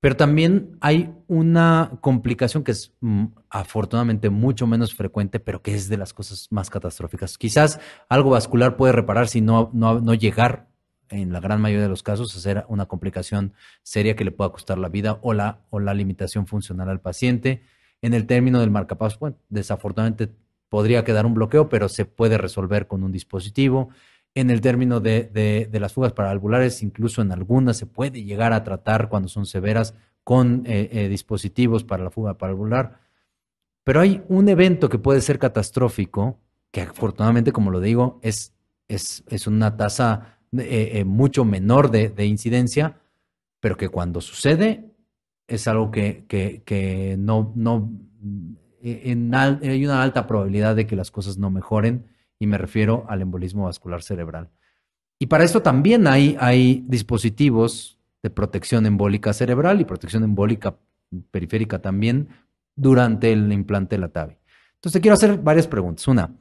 Pero también hay una complicación que es mm, afortunadamente mucho menos frecuente, pero que es de las cosas más catastróficas. Quizás algo vascular puede reparar si no, no, no llegar en la gran mayoría de los casos, hacer una complicación seria que le pueda costar la vida o la, o la limitación funcional al paciente. En el término del marcapasos, bueno, desafortunadamente podría quedar un bloqueo, pero se puede resolver con un dispositivo. En el término de, de, las fugas paravalvulares, incluso en algunas se puede llegar a tratar cuando son severas con eh, eh, dispositivos para la fuga paravalvular. Pero hay un evento que puede ser catastrófico, que afortunadamente, como lo digo, es, es, es una tasa eh, eh, mucho menor de, incidencia, pero que cuando sucede es algo que, que, no, no eh, hay una alta probabilidad de que las cosas no mejoren y me refiero al embolismo vascular cerebral. Y para esto también hay, hay dispositivos de protección embólica cerebral y protección embólica periférica también durante el implante de la TAVI. Entonces, quiero hacer varias preguntas. Una,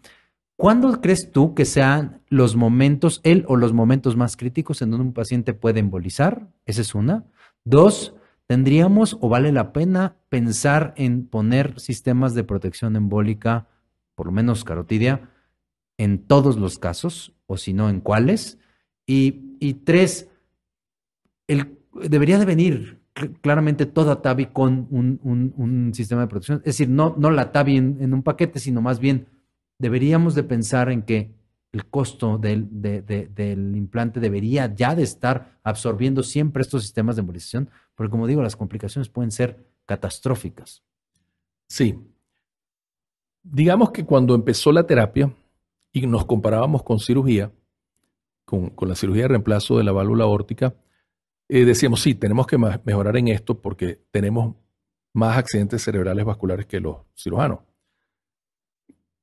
¿Cuándo crees tú que sean los momentos, él o los momentos más críticos en donde un paciente puede embolizar? Esa es una. Dos, ¿tendríamos o vale la pena pensar en poner sistemas de protección embólica, por lo menos carotidia, en todos los casos, o si no, en cuáles? Y, tres, el, debería de venir claramente toda TAVI con un, sistema de protección. Es decir, no, no la TAVI en un paquete, sino más bien deberíamos de pensar en que el costo del, del, implante debería ya de estar absorbiendo siempre estos sistemas de embolización, porque como digo, las complicaciones pueden ser catastróficas. Sí. Digamos que cuando empezó la terapia y nos comparábamos con cirugía, con, la cirugía de reemplazo de la válvula órtica, eh, decíamos, sí, tenemos que mejorar en esto porque tenemos más accidentes cerebrales vasculares que los cirujanos.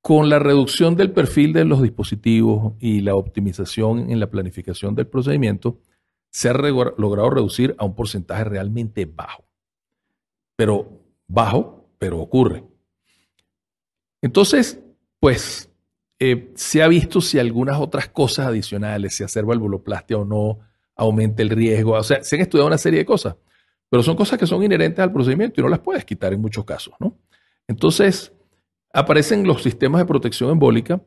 Con la reducción del perfil de los dispositivos y la optimización en la planificación del procedimiento, se ha logrado reducir a un porcentaje realmente bajo. Pero bajo, pero ocurre. Entonces, pues eh, se ha visto si algunas otras cosas adicionales, si hacer valvuloplastia o no, aumenta el riesgo. O sea, se han estudiado una serie de cosas. pero son cosas que son inherentes al procedimiento y no las puedes quitar en muchos casos, ¿no? Entonces, aparecen los sistemas de protección embólica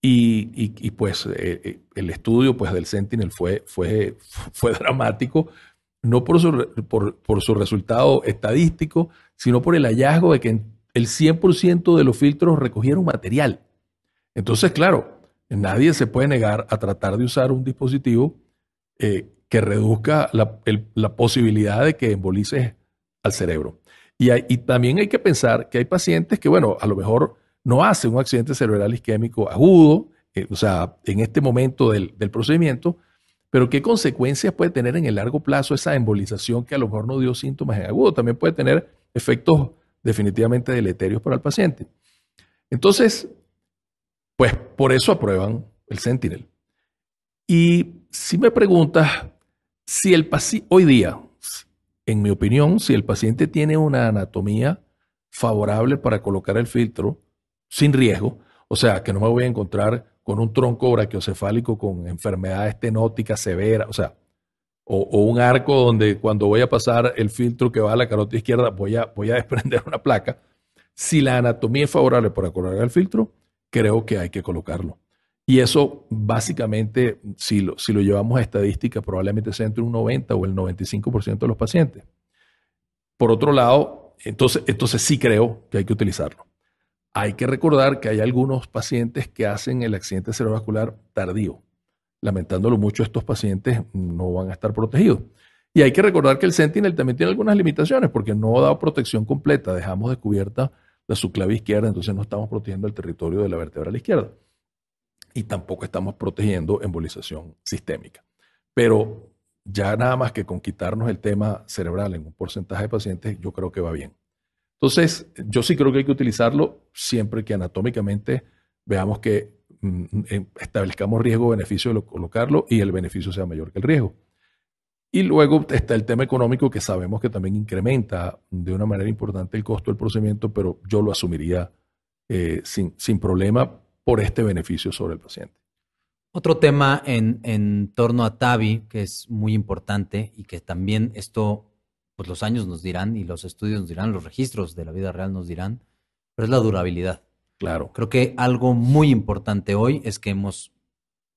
y, pues eh, eh, el estudio pues, del Sentinel fue, fue, fue dramático, no por su, por, su resultado estadístico, sino por el hallazgo de que el 100% de los filtros recogieron material. Entonces, claro, nadie se puede negar a tratar de usar un dispositivo eh, que reduzca la, posibilidad de que embolices al cerebro. Y, también hay que pensar que hay pacientes que, bueno, a lo mejor no hacen un accidente cerebral isquémico agudo, eh, o sea, en este momento del, del, procedimiento, pero qué consecuencias puede tener en el largo plazo esa embolización que a lo mejor no dio síntomas en agudo. También puede tener efectos definitivamente deleterios para el paciente. Entonces, pues por eso aprueban el Sentinel. Y si me preguntas si el hoy día, en mi opinión, si el paciente tiene una anatomía favorable para colocar el filtro sin riesgo, o sea, que no me voy a encontrar con un tronco brachiocefálico con enfermedad estenótica severa, o sea, o, un arco donde cuando voy a pasar el filtro que va a la carota izquierda voy a, voy a [laughs] desprender una placa. Si la anatomía es favorable para colocar el filtro, creo que hay que colocarlo. Y eso básicamente, si lo, si lo llevamos a estadística, probablemente sea entre un 90 o el 95% de los pacientes. Por otro lado, entonces, entonces sí creo que hay que utilizarlo. Hay que recordar que hay algunos pacientes que hacen el accidente cerebrovascular tardío. Lamentándolo mucho, estos pacientes no van a estar protegidos. Y hay que recordar que el Sentinel también tiene algunas limitaciones porque no dado protección completa. Dejamos descubierta la subclave izquierda, entonces no estamos protegiendo el territorio de la vertebral izquierda y tampoco estamos protegiendo embolización sistémica. Pero ya nada más que con quitarnos el tema cerebral en un porcentaje de pacientes, yo creo que va bien. Entonces, yo sí creo que hay que utilizarlo siempre que anatómicamente veamos que mm, mm, establezcamos riesgo-beneficio de colocarlo y el beneficio sea mayor que el riesgo. Y luego está el tema económico que sabemos que también incrementa de una manera importante el costo del procedimiento, pero yo lo asumiría eh, sin, sin problema por este beneficio sobre el paciente. Otro tema en, en torno a TAVI que es muy importante y que también esto, pues los años nos dirán y los estudios nos dirán, los registros de la vida real nos dirán, pero es la durabilidad. Claro. Creo que algo muy importante hoy es que hemos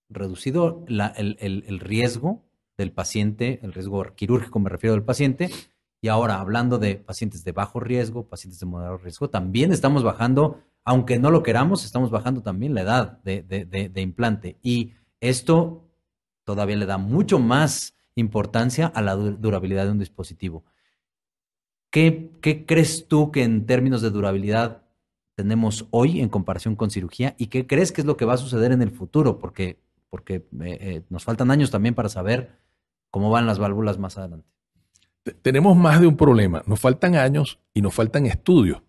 reducido el, el riesgo del paciente, el riesgo quirúrgico me refiero del paciente, y ahora hablando de pacientes de bajo riesgo, pacientes de moderado riesgo, también estamos bajando aunque no lo queramos, estamos bajando también la edad de, implante. Y esto todavía le da mucho más importancia a la durabilidad de un dispositivo. ¿Qué, crees tú que en términos de durabilidad tenemos hoy en comparación con cirugía? ¿Y qué crees que es lo que va a suceder en el futuro? Porque, porque eh, eh, nos faltan años también para saber cómo van las válvulas más adelante. Tenemos más de un problema. Nos faltan años y nos faltan estudios.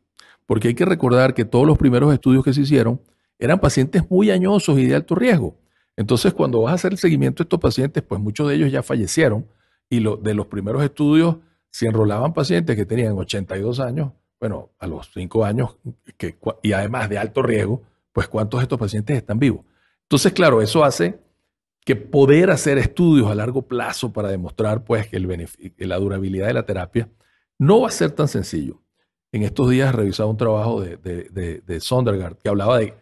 Porque hay que recordar que todos los primeros estudios que se hicieron eran pacientes muy añosos y de alto riesgo. Entonces, cuando vas a hacer el seguimiento de estos pacientes, pues muchos de ellos ya fallecieron y lo, de los primeros estudios se enrolaban pacientes que tenían 82 años, bueno, a los 5 años, y además de alto riesgo, pues cuántos de estos pacientes están vivos. Entonces, claro, eso hace que poder hacer estudios a largo plazo para demostrar pues, que, el la durabilidad de la terapia no va a ser tan sencillo en estos días revisaba un trabajo de, de, de, Sondergaard que hablaba de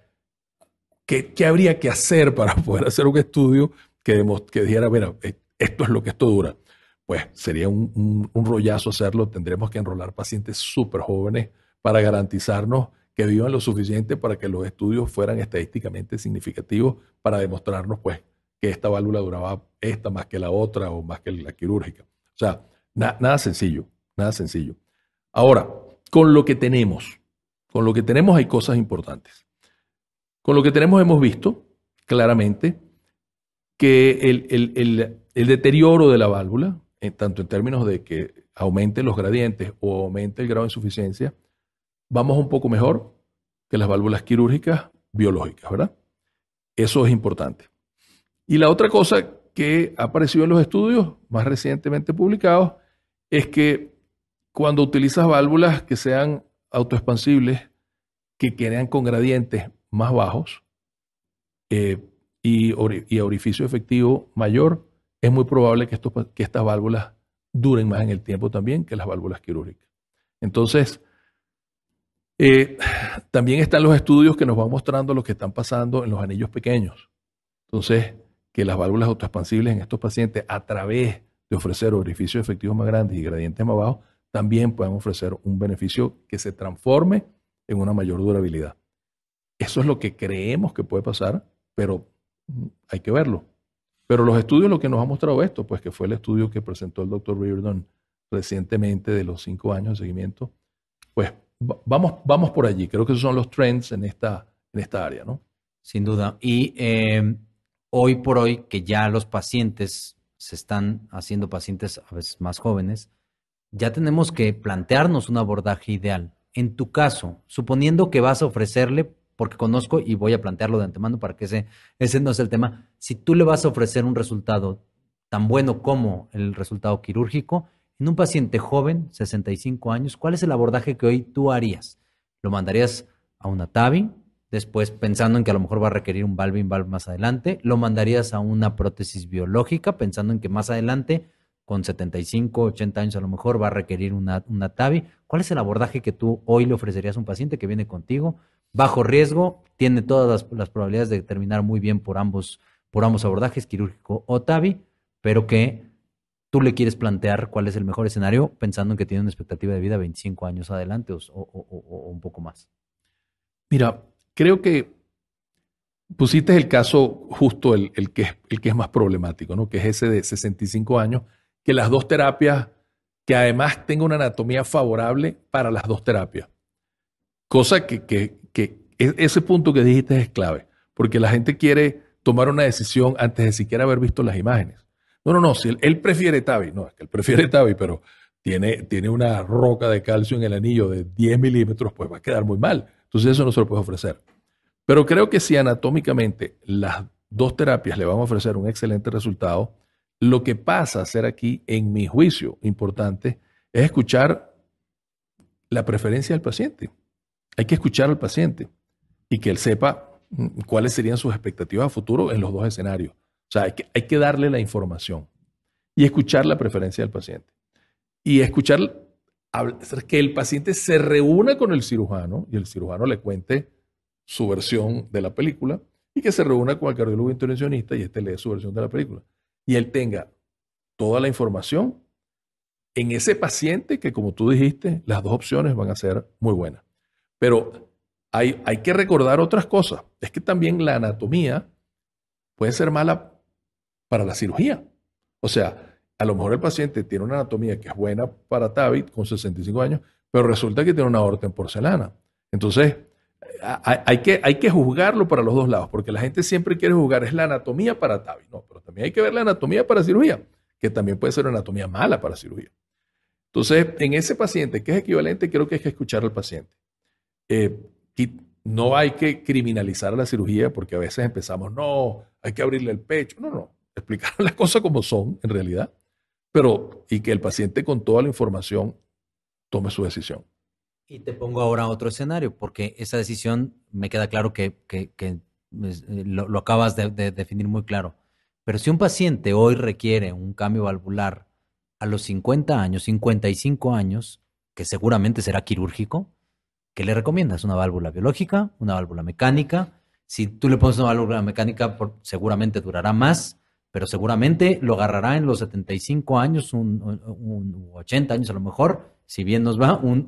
qué, habría que hacer [laughs] para poder hacer un estudio que, que dijera, mira, eh, esto es lo que esto dura. Pues sería un, un, rollazo hacerlo. Tendremos que enrolar pacientes súper jóvenes para garantizarnos que vivan lo suficiente para que los estudios fueran estadísticamente significativos para demostrarnos pues que esta válvula duraba esta más que la otra o más que la quirúrgica. O sea, nada sencillo, nada sencillo. Ahora, con lo que tenemos. Con lo que tenemos hay cosas importantes. Con lo que tenemos hemos visto claramente que el, deterioro de la válvula, tanto en términos de que aumente los gradientes o aumente el grado de insuficiencia, vamos un poco mejor que las válvulas quirúrgicas biológicas, ¿verdad? Eso es importante. Y la otra cosa que ha aparecido en los estudios más recientemente publicados es que cuando utilizas válvulas que sean autoexpansibles, que quedan con gradientes más bajos eh, y, orificio efectivo mayor, es muy probable que, que estas válvulas duren más en el tiempo también que las válvulas quirúrgicas. Entonces, eh, también están los estudios que nos van mostrando lo que están pasando en los anillos pequeños. Entonces, que las válvulas autoexpansibles en estos pacientes, a través de ofrecer orificios efectivos más grandes y gradientes más bajos, también pueden ofrecer un beneficio que se transforme en una mayor durabilidad. Eso es lo que creemos que puede pasar, pero mm, hay que verlo. Pero los estudios lo que nos ha mostrado esto, pues que fue el estudio que presentó el doctor Reardon recientemente de los cinco años de seguimiento, pues vamos, vamos por allí. Creo que esos son los trends en esta, en esta área, ¿no? Sin duda. Y eh, hoy por hoy, que ya los pacientes se están haciendo pacientes a veces más jóvenes, ya tenemos que plantearnos un abordaje ideal. En tu caso, suponiendo que vas a ofrecerle, porque conozco y voy a plantearlo de antemano para que ese, ese no es el tema, si tú le vas a ofrecer un resultado tan bueno como el resultado quirúrgico, en un paciente joven, 65 años, ¿cuál es el abordaje que hoy tú harías? ¿Lo mandarías a una TAVI? Después, pensando en que a lo mejor va a requerir un valve valve más adelante, lo mandarías a una prótesis biológica, pensando en que más adelante, con 75, 80 años a lo mejor, va a requerir una, una TAVI. ¿Cuál es el abordaje que tú hoy le ofrecerías a un paciente que viene contigo? Bajo riesgo, tiene todas las, probabilidades de terminar muy bien por ambos, por ambos abordajes, quirúrgico o TAVI, pero que tú le quieres plantear cuál es el mejor escenario pensando en que tiene una expectativa de vida 25 años adelante o, un poco más. Mira, creo que pusiste el caso justo el, que es, el que es más problemático, ¿no? que es ese de 65 años, que las dos terapias, que además tenga una anatomía favorable para las dos terapias. Cosa que, que, que ese punto que dijiste es clave, porque la gente quiere tomar una decisión antes de siquiera haber visto las imágenes. No, no, no, si él, prefiere Tavi, no, es que él prefiere Tavi, pero tiene, tiene una roca de calcio en el anillo de 10 milímetros, pues va a quedar muy mal. Entonces eso no se lo puede ofrecer. Pero creo que si anatómicamente las dos terapias le van a ofrecer un excelente resultado, lo que pasa a ser aquí, en mi juicio importante, es escuchar la preferencia del paciente. Hay que escuchar al paciente y que él sepa mm, cuáles serían sus expectativas a futuro en los dos escenarios. O sea, hay que, darle la información y escuchar la preferencia del paciente. Y escuchar que el paciente se reúna con el cirujano y el cirujano le cuente su versión de la película y que se reúna con el cardiólogo intervencionista y este lee su versión de la película. Y él tenga toda la información en ese paciente que, como tú dijiste, las dos opciones van a ser muy buenas. Pero hay, hay que recordar otras cosas. Es que también la anatomía puede ser mala para la cirugía. O sea, a lo mejor el paciente tiene una anatomía que es buena para TAVI con 65 años, pero resulta que tiene una aorta en porcelana. Entonces, hay que, hay que juzgarlo para los dos lados, porque la gente siempre quiere juzgar es la anatomía para TAVI. No, pero también hay que ver la anatomía para cirugía, que también puede ser una anatomía mala para cirugía. Entonces, en ese paciente que es equivalente, creo que hay que escuchar al paciente. Eh, no hay que criminalizar la cirugía porque a veces empezamos, no, hay que abrirle el pecho. No, no explicar [laughs] las cosas como son en realidad, pero y que el paciente con toda la información tome su decisión. Y te pongo ahora otro escenario, porque esa decisión me queda claro que, que, eh, lo, acabas de, definir muy claro. Pero si un paciente hoy requiere un cambio valvular a los 50 años, 55 años, que seguramente será quirúrgico, ¿qué le recomiendas? ¿Una válvula biológica? ¿Una válvula mecánica? Si tú le pones una válvula mecánica, seguramente durará más pero seguramente lo agarrará en los 75 años, un, 80 años a lo mejor, si bien nos va, un,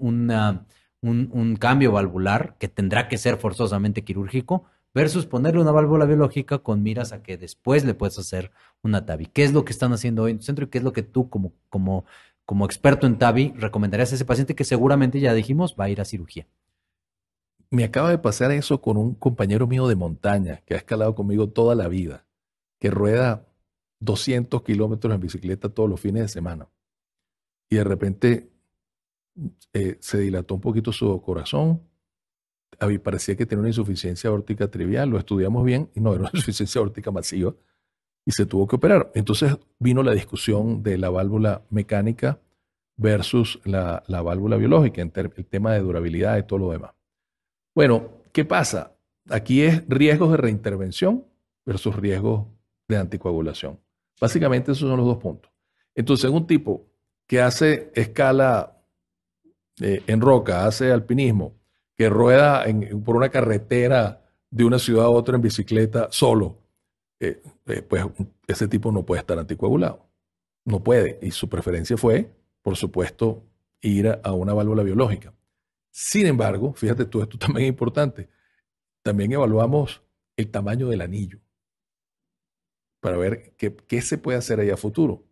un, cambio valvular que tendrá que ser forzosamente quirúrgico, versus ponerle una válvula biológica con miras a que después le puedes hacer una TAVI. ¿Qué es lo que están haciendo hoy en tu centro y qué es lo que tú como, como, como experto en TAVI recomendarías a ese paciente que seguramente ya dijimos va a ir a cirugía? Me acaba de pasar eso con un compañero mío de montaña que ha escalado conmigo toda la vida, que rueda 200 kilómetros en bicicleta todos los fines de semana. Y de repente eh, se dilató un poquito su corazón. A mí parecía que tenía una insuficiencia aórtica trivial. Lo estudiamos bien y no, era una [laughs] insuficiencia aórtica masiva. Y se tuvo que operar. Entonces vino la discusión de la válvula mecánica versus la, la válvula biológica, el tema de durabilidad y todo lo demás. Bueno, ¿qué pasa? Aquí es riesgos de reintervención versus riesgos de anticoagulación. Básicamente esos son los dos puntos. Entonces, un tipo que hace escala eh, en roca, hace alpinismo, que rueda por una carretera de una ciudad a otra en bicicleta solo, eh, eh, pues ese tipo no puede estar anticoagulado. No puede. Y su preferencia fue, por supuesto, ir a una válvula biológica. Sin embargo, fíjate tú, esto [laughs] también es importante. También evaluamos el tamaño del anillo para ver qué, se puede hacer ahí a futuro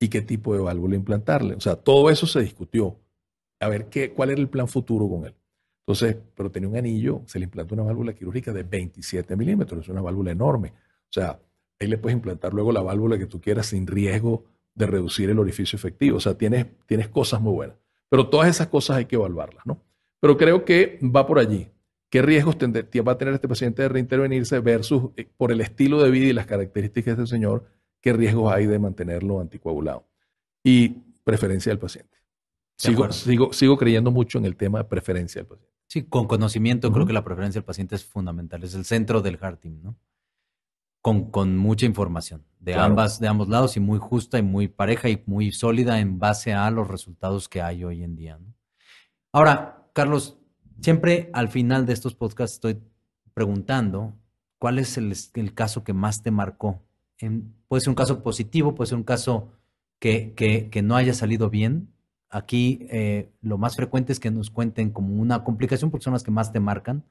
y qué tipo de válvula implantarle. O sea, todo eso se discutió. A ver qué, cuál era el plan futuro con él. Entonces, pero tenía un anillo, se le implantó una válvula quirúrgica de 27 milímetros, es una válvula enorme. O sea, ahí le puedes implantar luego la válvula que tú quieras sin riesgo de reducir el orificio efectivo. O sea, tienes, tienes cosas muy buenas. Pero todas esas cosas hay que evaluarlas, ¿no? Pero creo que va por allí. ¿Qué riesgos va a tener este paciente de reintervenirse versus, eh, por el estilo de vida y las características de este señor, qué riesgos hay de mantenerlo anticoagulado? Y preferencia del paciente. Sigo, sigo, sigo creyendo mucho en el tema de preferencia del paciente. Sí, con conocimiento creo que la preferencia del paciente es fundamental. Es el centro del heart team, ¿no? Con, con mucha información de, ambas, de ambos lados y muy justa y muy pareja y muy sólida en base a los resultados que hay hoy en día. ¿no? Ahora, Carlos, siempre al final de estos podcasts estoy preguntando cuál es el, caso que más te marcó. puede ser un caso positivo, puede ser un caso que, que, no haya salido bien. Aquí eh, lo más frecuente es que nos cuenten como una complicación porque son las que más te marcan.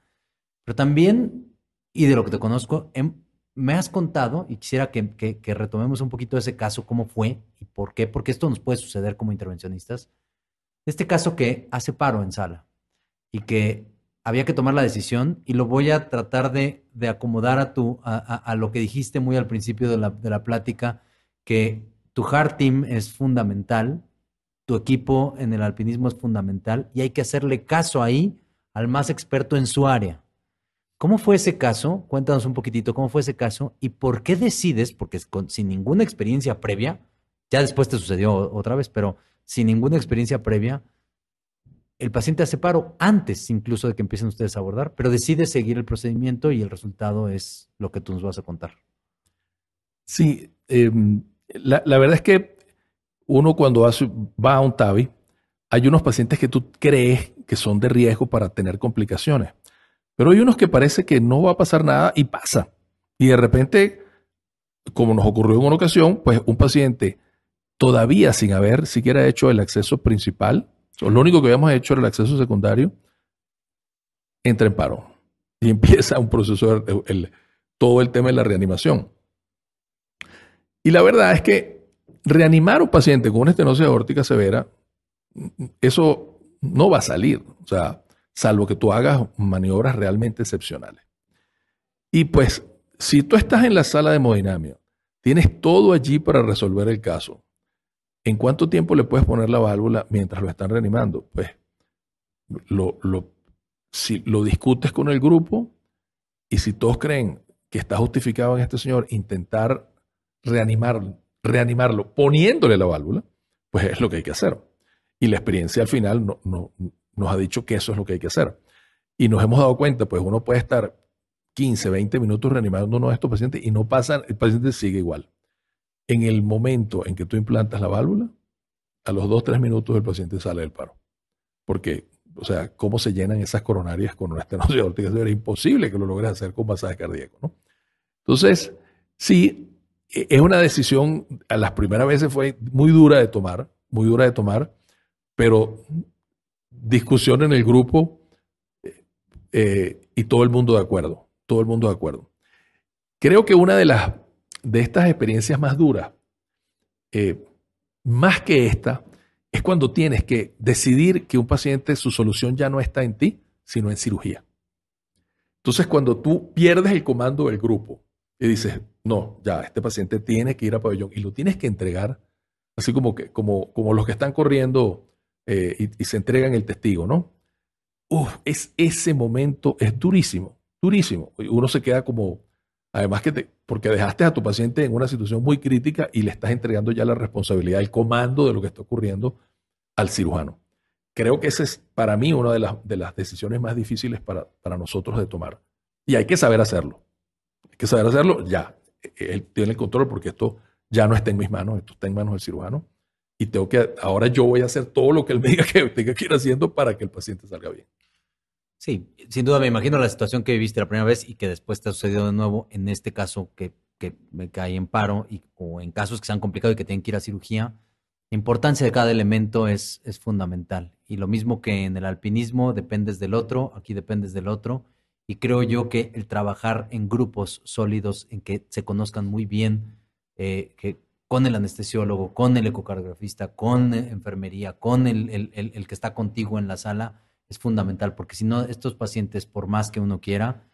Pero también, y de lo que te conozco, em, me has contado, y quisiera que, que, retomemos un poquito ese caso, cómo fue y por qué, porque esto nos puede suceder como intervencionistas. Este caso que hace paro en sala, y que había que tomar la decisión y lo voy a tratar de, acomodar a, tu, a, lo que dijiste muy al principio de la, de la plática, que tu hard team es fundamental, tu equipo en el alpinismo es fundamental y hay que hacerle caso ahí al más experto en su área. ¿Cómo fue ese caso? Cuéntanos un poquitito cómo fue ese caso y por qué decides, porque sin ninguna experiencia previa, ya después te sucedió otra vez, pero sin ninguna experiencia previa, el paciente hace paro antes incluso de que empiecen ustedes a abordar, pero decide seguir el procedimiento y el resultado es lo que tú nos vas a contar. Sí, em, la, verdad es que uno cuando va a un TAVI, hay unos pacientes que tú crees que son de riesgo para tener complicaciones, pero hay unos que parece que no va a pasar nada y pasa. Y de repente, como nos ocurrió en una ocasión, pues un paciente todavía sin haber siquiera hecho el acceso principal, lo único que habíamos hecho era el acceso secundario, entra en paro y empieza un proceso, de, todo el tema de la reanimación. Y la verdad es que reanimar a un paciente con una estenosis aórtica severa, eso no va a salir, o sea, salvo que tú hagas maniobras realmente excepcionales. Y pues, si tú estás en la sala de hemodinamia, tienes todo allí para resolver el caso, ¿En cuánto tiempo le puedes poner la válvula mientras lo están reanimando? Pues lo, si lo discutes con el grupo y si todos creen que está justificado en este señor intentar reanimarlo, reanimarlo poniéndole la válvula, pues es lo que hay que hacer. Y la experiencia al final no, nos ha dicho que eso es lo que hay que hacer. Y nos hemos dado cuenta, pues uno puede estar 15, 20 minutos reanimando uno de estos pacientes y no pasa, el paciente sigue igual en el momento en que tú implantas la válvula, a los 2, 3 minutos el paciente sale del paro. Porque, o sea, ¿cómo se llenan esas coronarias con una estenosis aórtica? Era imposible que lo logres hacer con masaje cardíaco, ¿no? Entonces, sí, e, es una decisión, a las primeras veces fue muy dura de tomar, muy dura de tomar, pero discusión en el grupo eh, y todo el mundo de acuerdo, todo el mundo de acuerdo. Creo que una de las de estas experiencias más duras, eh, más que esta, es cuando tienes que decidir que un paciente, su solución ya no está en ti, sino en cirugía. Entonces, cuando tú pierdes el comando del grupo y dices, no, ya, este paciente tiene que ir a pabellón y lo tienes que entregar, así como, que, como, como los que están corriendo eh, y, se entregan el testigo, ¿no? Uf, es, ese momento es durísimo, durísimo. Uno se queda como, Además que te, porque dejaste a tu paciente en una situación muy crítica y le estás entregando ya la responsabilidad, el comando de lo que está ocurriendo al cirujano. Creo que esa es para mí una de las, de las decisiones más difíciles para, nosotros de tomar. Y hay que saber hacerlo. Hay que saber hacerlo ya. Él tiene el control porque esto ya no está en mis manos, esto está en manos del cirujano. y tengo que, ahora yo voy a hacer todo lo que él me diga que tenga que ir haciendo para que el paciente salga bien. Sí, sin duda me imagino la situación que viviste la primera vez y que después te ha sucedido de nuevo, en este caso que, que me cae en paro y, o en casos que se han complicado y que tienen que ir a cirugía, la importancia de cada elemento es, es fundamental. Y lo mismo que en el alpinismo, dependes del otro, aquí dependes del otro. Y creo yo que el trabajar en grupos sólidos, en que se conozcan muy bien, eh, que con el anestesiólogo, con el ecocardiografista, con enfermería, con el, el, el que está contigo en la sala, es fundamental, porque si no, estos pacientes, por más que uno quiera,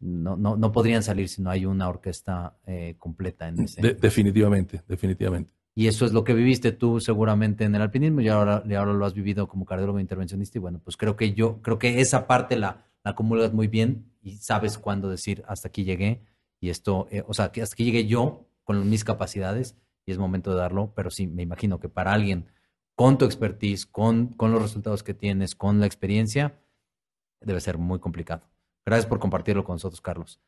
no, no, no podrían salir si no hay una orquesta eh, completa en ese. definitivamente, definitivamente. Y eso es lo que viviste tú seguramente en el alpinismo y ahora, y ahora lo has vivido como cardiólogo intervencionista. Y bueno, pues creo que yo, creo que esa parte la, la acumulas muy bien y sabes cuándo decir hasta aquí llegué y esto, eh, o sea, que hasta aquí llegué yo con mis capacidades y es momento de darlo. Pero sí, me imagino que para alguien con tu expertise, con, con los resultados que tienes, con la experiencia, debe ser muy complicado. Gracias por compartirlo con nosotros, Carlos.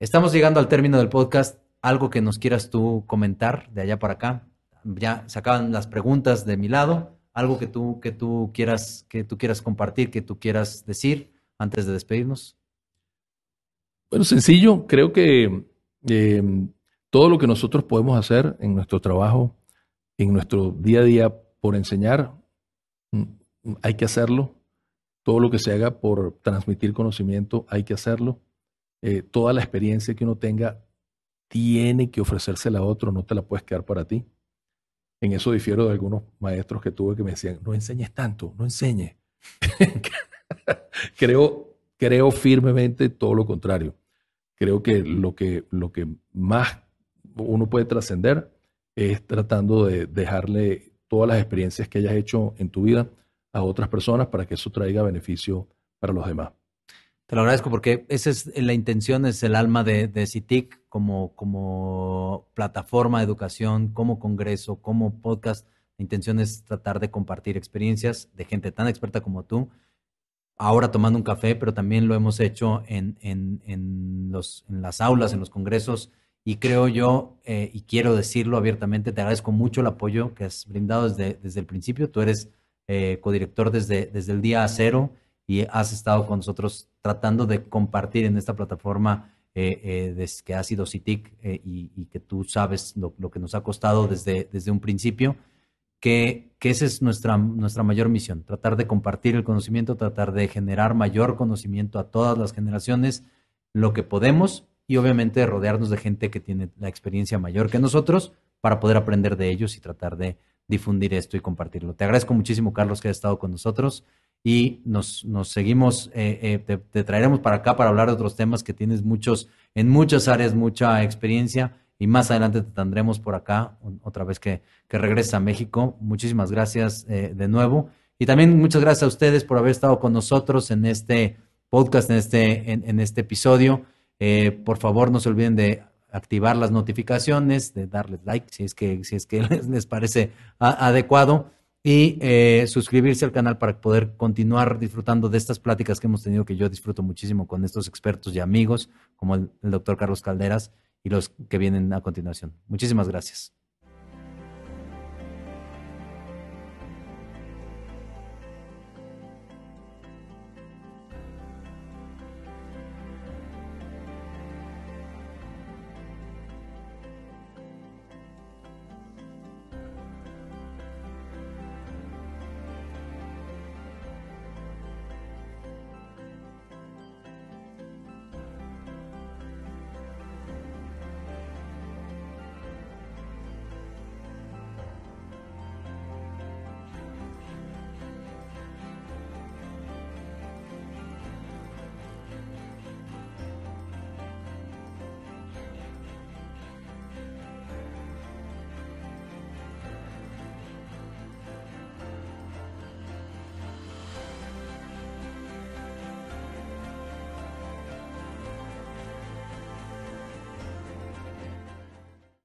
Estamos llegando al término del podcast. ¿Algo que nos quieras tú comentar de allá para acá? Ya se acaban las preguntas de mi lado. ¿Algo que tú, que tú, quieras, que tú quieras compartir, que tú quieras decir antes de despedirnos? Bueno, sencillo. Creo que eh, todo lo que nosotros podemos hacer en nuestro trabajo, en nuestro día a día por enseñar, mm, hay que hacerlo. Todo lo que se haga por transmitir conocimiento, hay que hacerlo. Eh, toda la experiencia que uno tenga tiene que ofrecérsela a otro, no te la puedes quedar para ti. En eso difiero de algunos maestros que tuve que me decían, no enseñes tanto, no enseñes. [laughs] creo, creo firmemente todo lo contrario. Creo que lo que, lo que más uno puede trascender es tratando de dejarle todas las experiencias que hayas hecho en tu vida a otras personas para que eso traiga beneficio para los demás. Te lo agradezco porque esa es la intención, es el alma de, de CITIC como, como plataforma de educación, como congreso, como podcast. La intención es tratar de compartir experiencias de gente tan experta como tú, ahora tomando un café, pero también lo hemos hecho en, en, en, los, en las aulas, en los congresos, y creo yo, eh, y quiero decirlo abiertamente, te agradezco mucho el apoyo que has brindado desde, desde el principio. Tú eres eh, codirector desde, desde el día cero y has estado con nosotros tratando de compartir en esta plataforma eh, eh que ha sido CITIC y, y, que tú sabes lo, lo, que nos ha costado desde, desde un principio, que, que esa es nuestra, nuestra mayor misión, tratar de compartir el conocimiento, tratar de generar mayor conocimiento a todas las generaciones, lo que podemos y obviamente rodearnos de gente que tiene la experiencia mayor que nosotros para poder aprender de ellos y tratar de difundir esto y compartirlo. Te agradezco muchísimo, Carlos, que has estado con nosotros y nos, nos seguimos, eh, eh, te, traeremos para acá para hablar de otros temas que tienes muchos, en muchas áreas, mucha experiencia y más adelante te tendremos por acá otra vez que, que a México. Muchísimas gracias eh, de nuevo y también muchas gracias a ustedes por haber estado con nosotros en este podcast, en este, en este episodio. Eh, por favor, no se olviden de activar las notificaciones, de darles like si es que, si es que [laughs] les, parece adecuado y eh, suscribirse al canal para poder continuar disfrutando de estas pláticas que hemos tenido, que yo disfruto muchísimo con estos expertos y amigos como el, el doctor Carlos Calderas y los que vienen a continuación. Muchísimas gracias.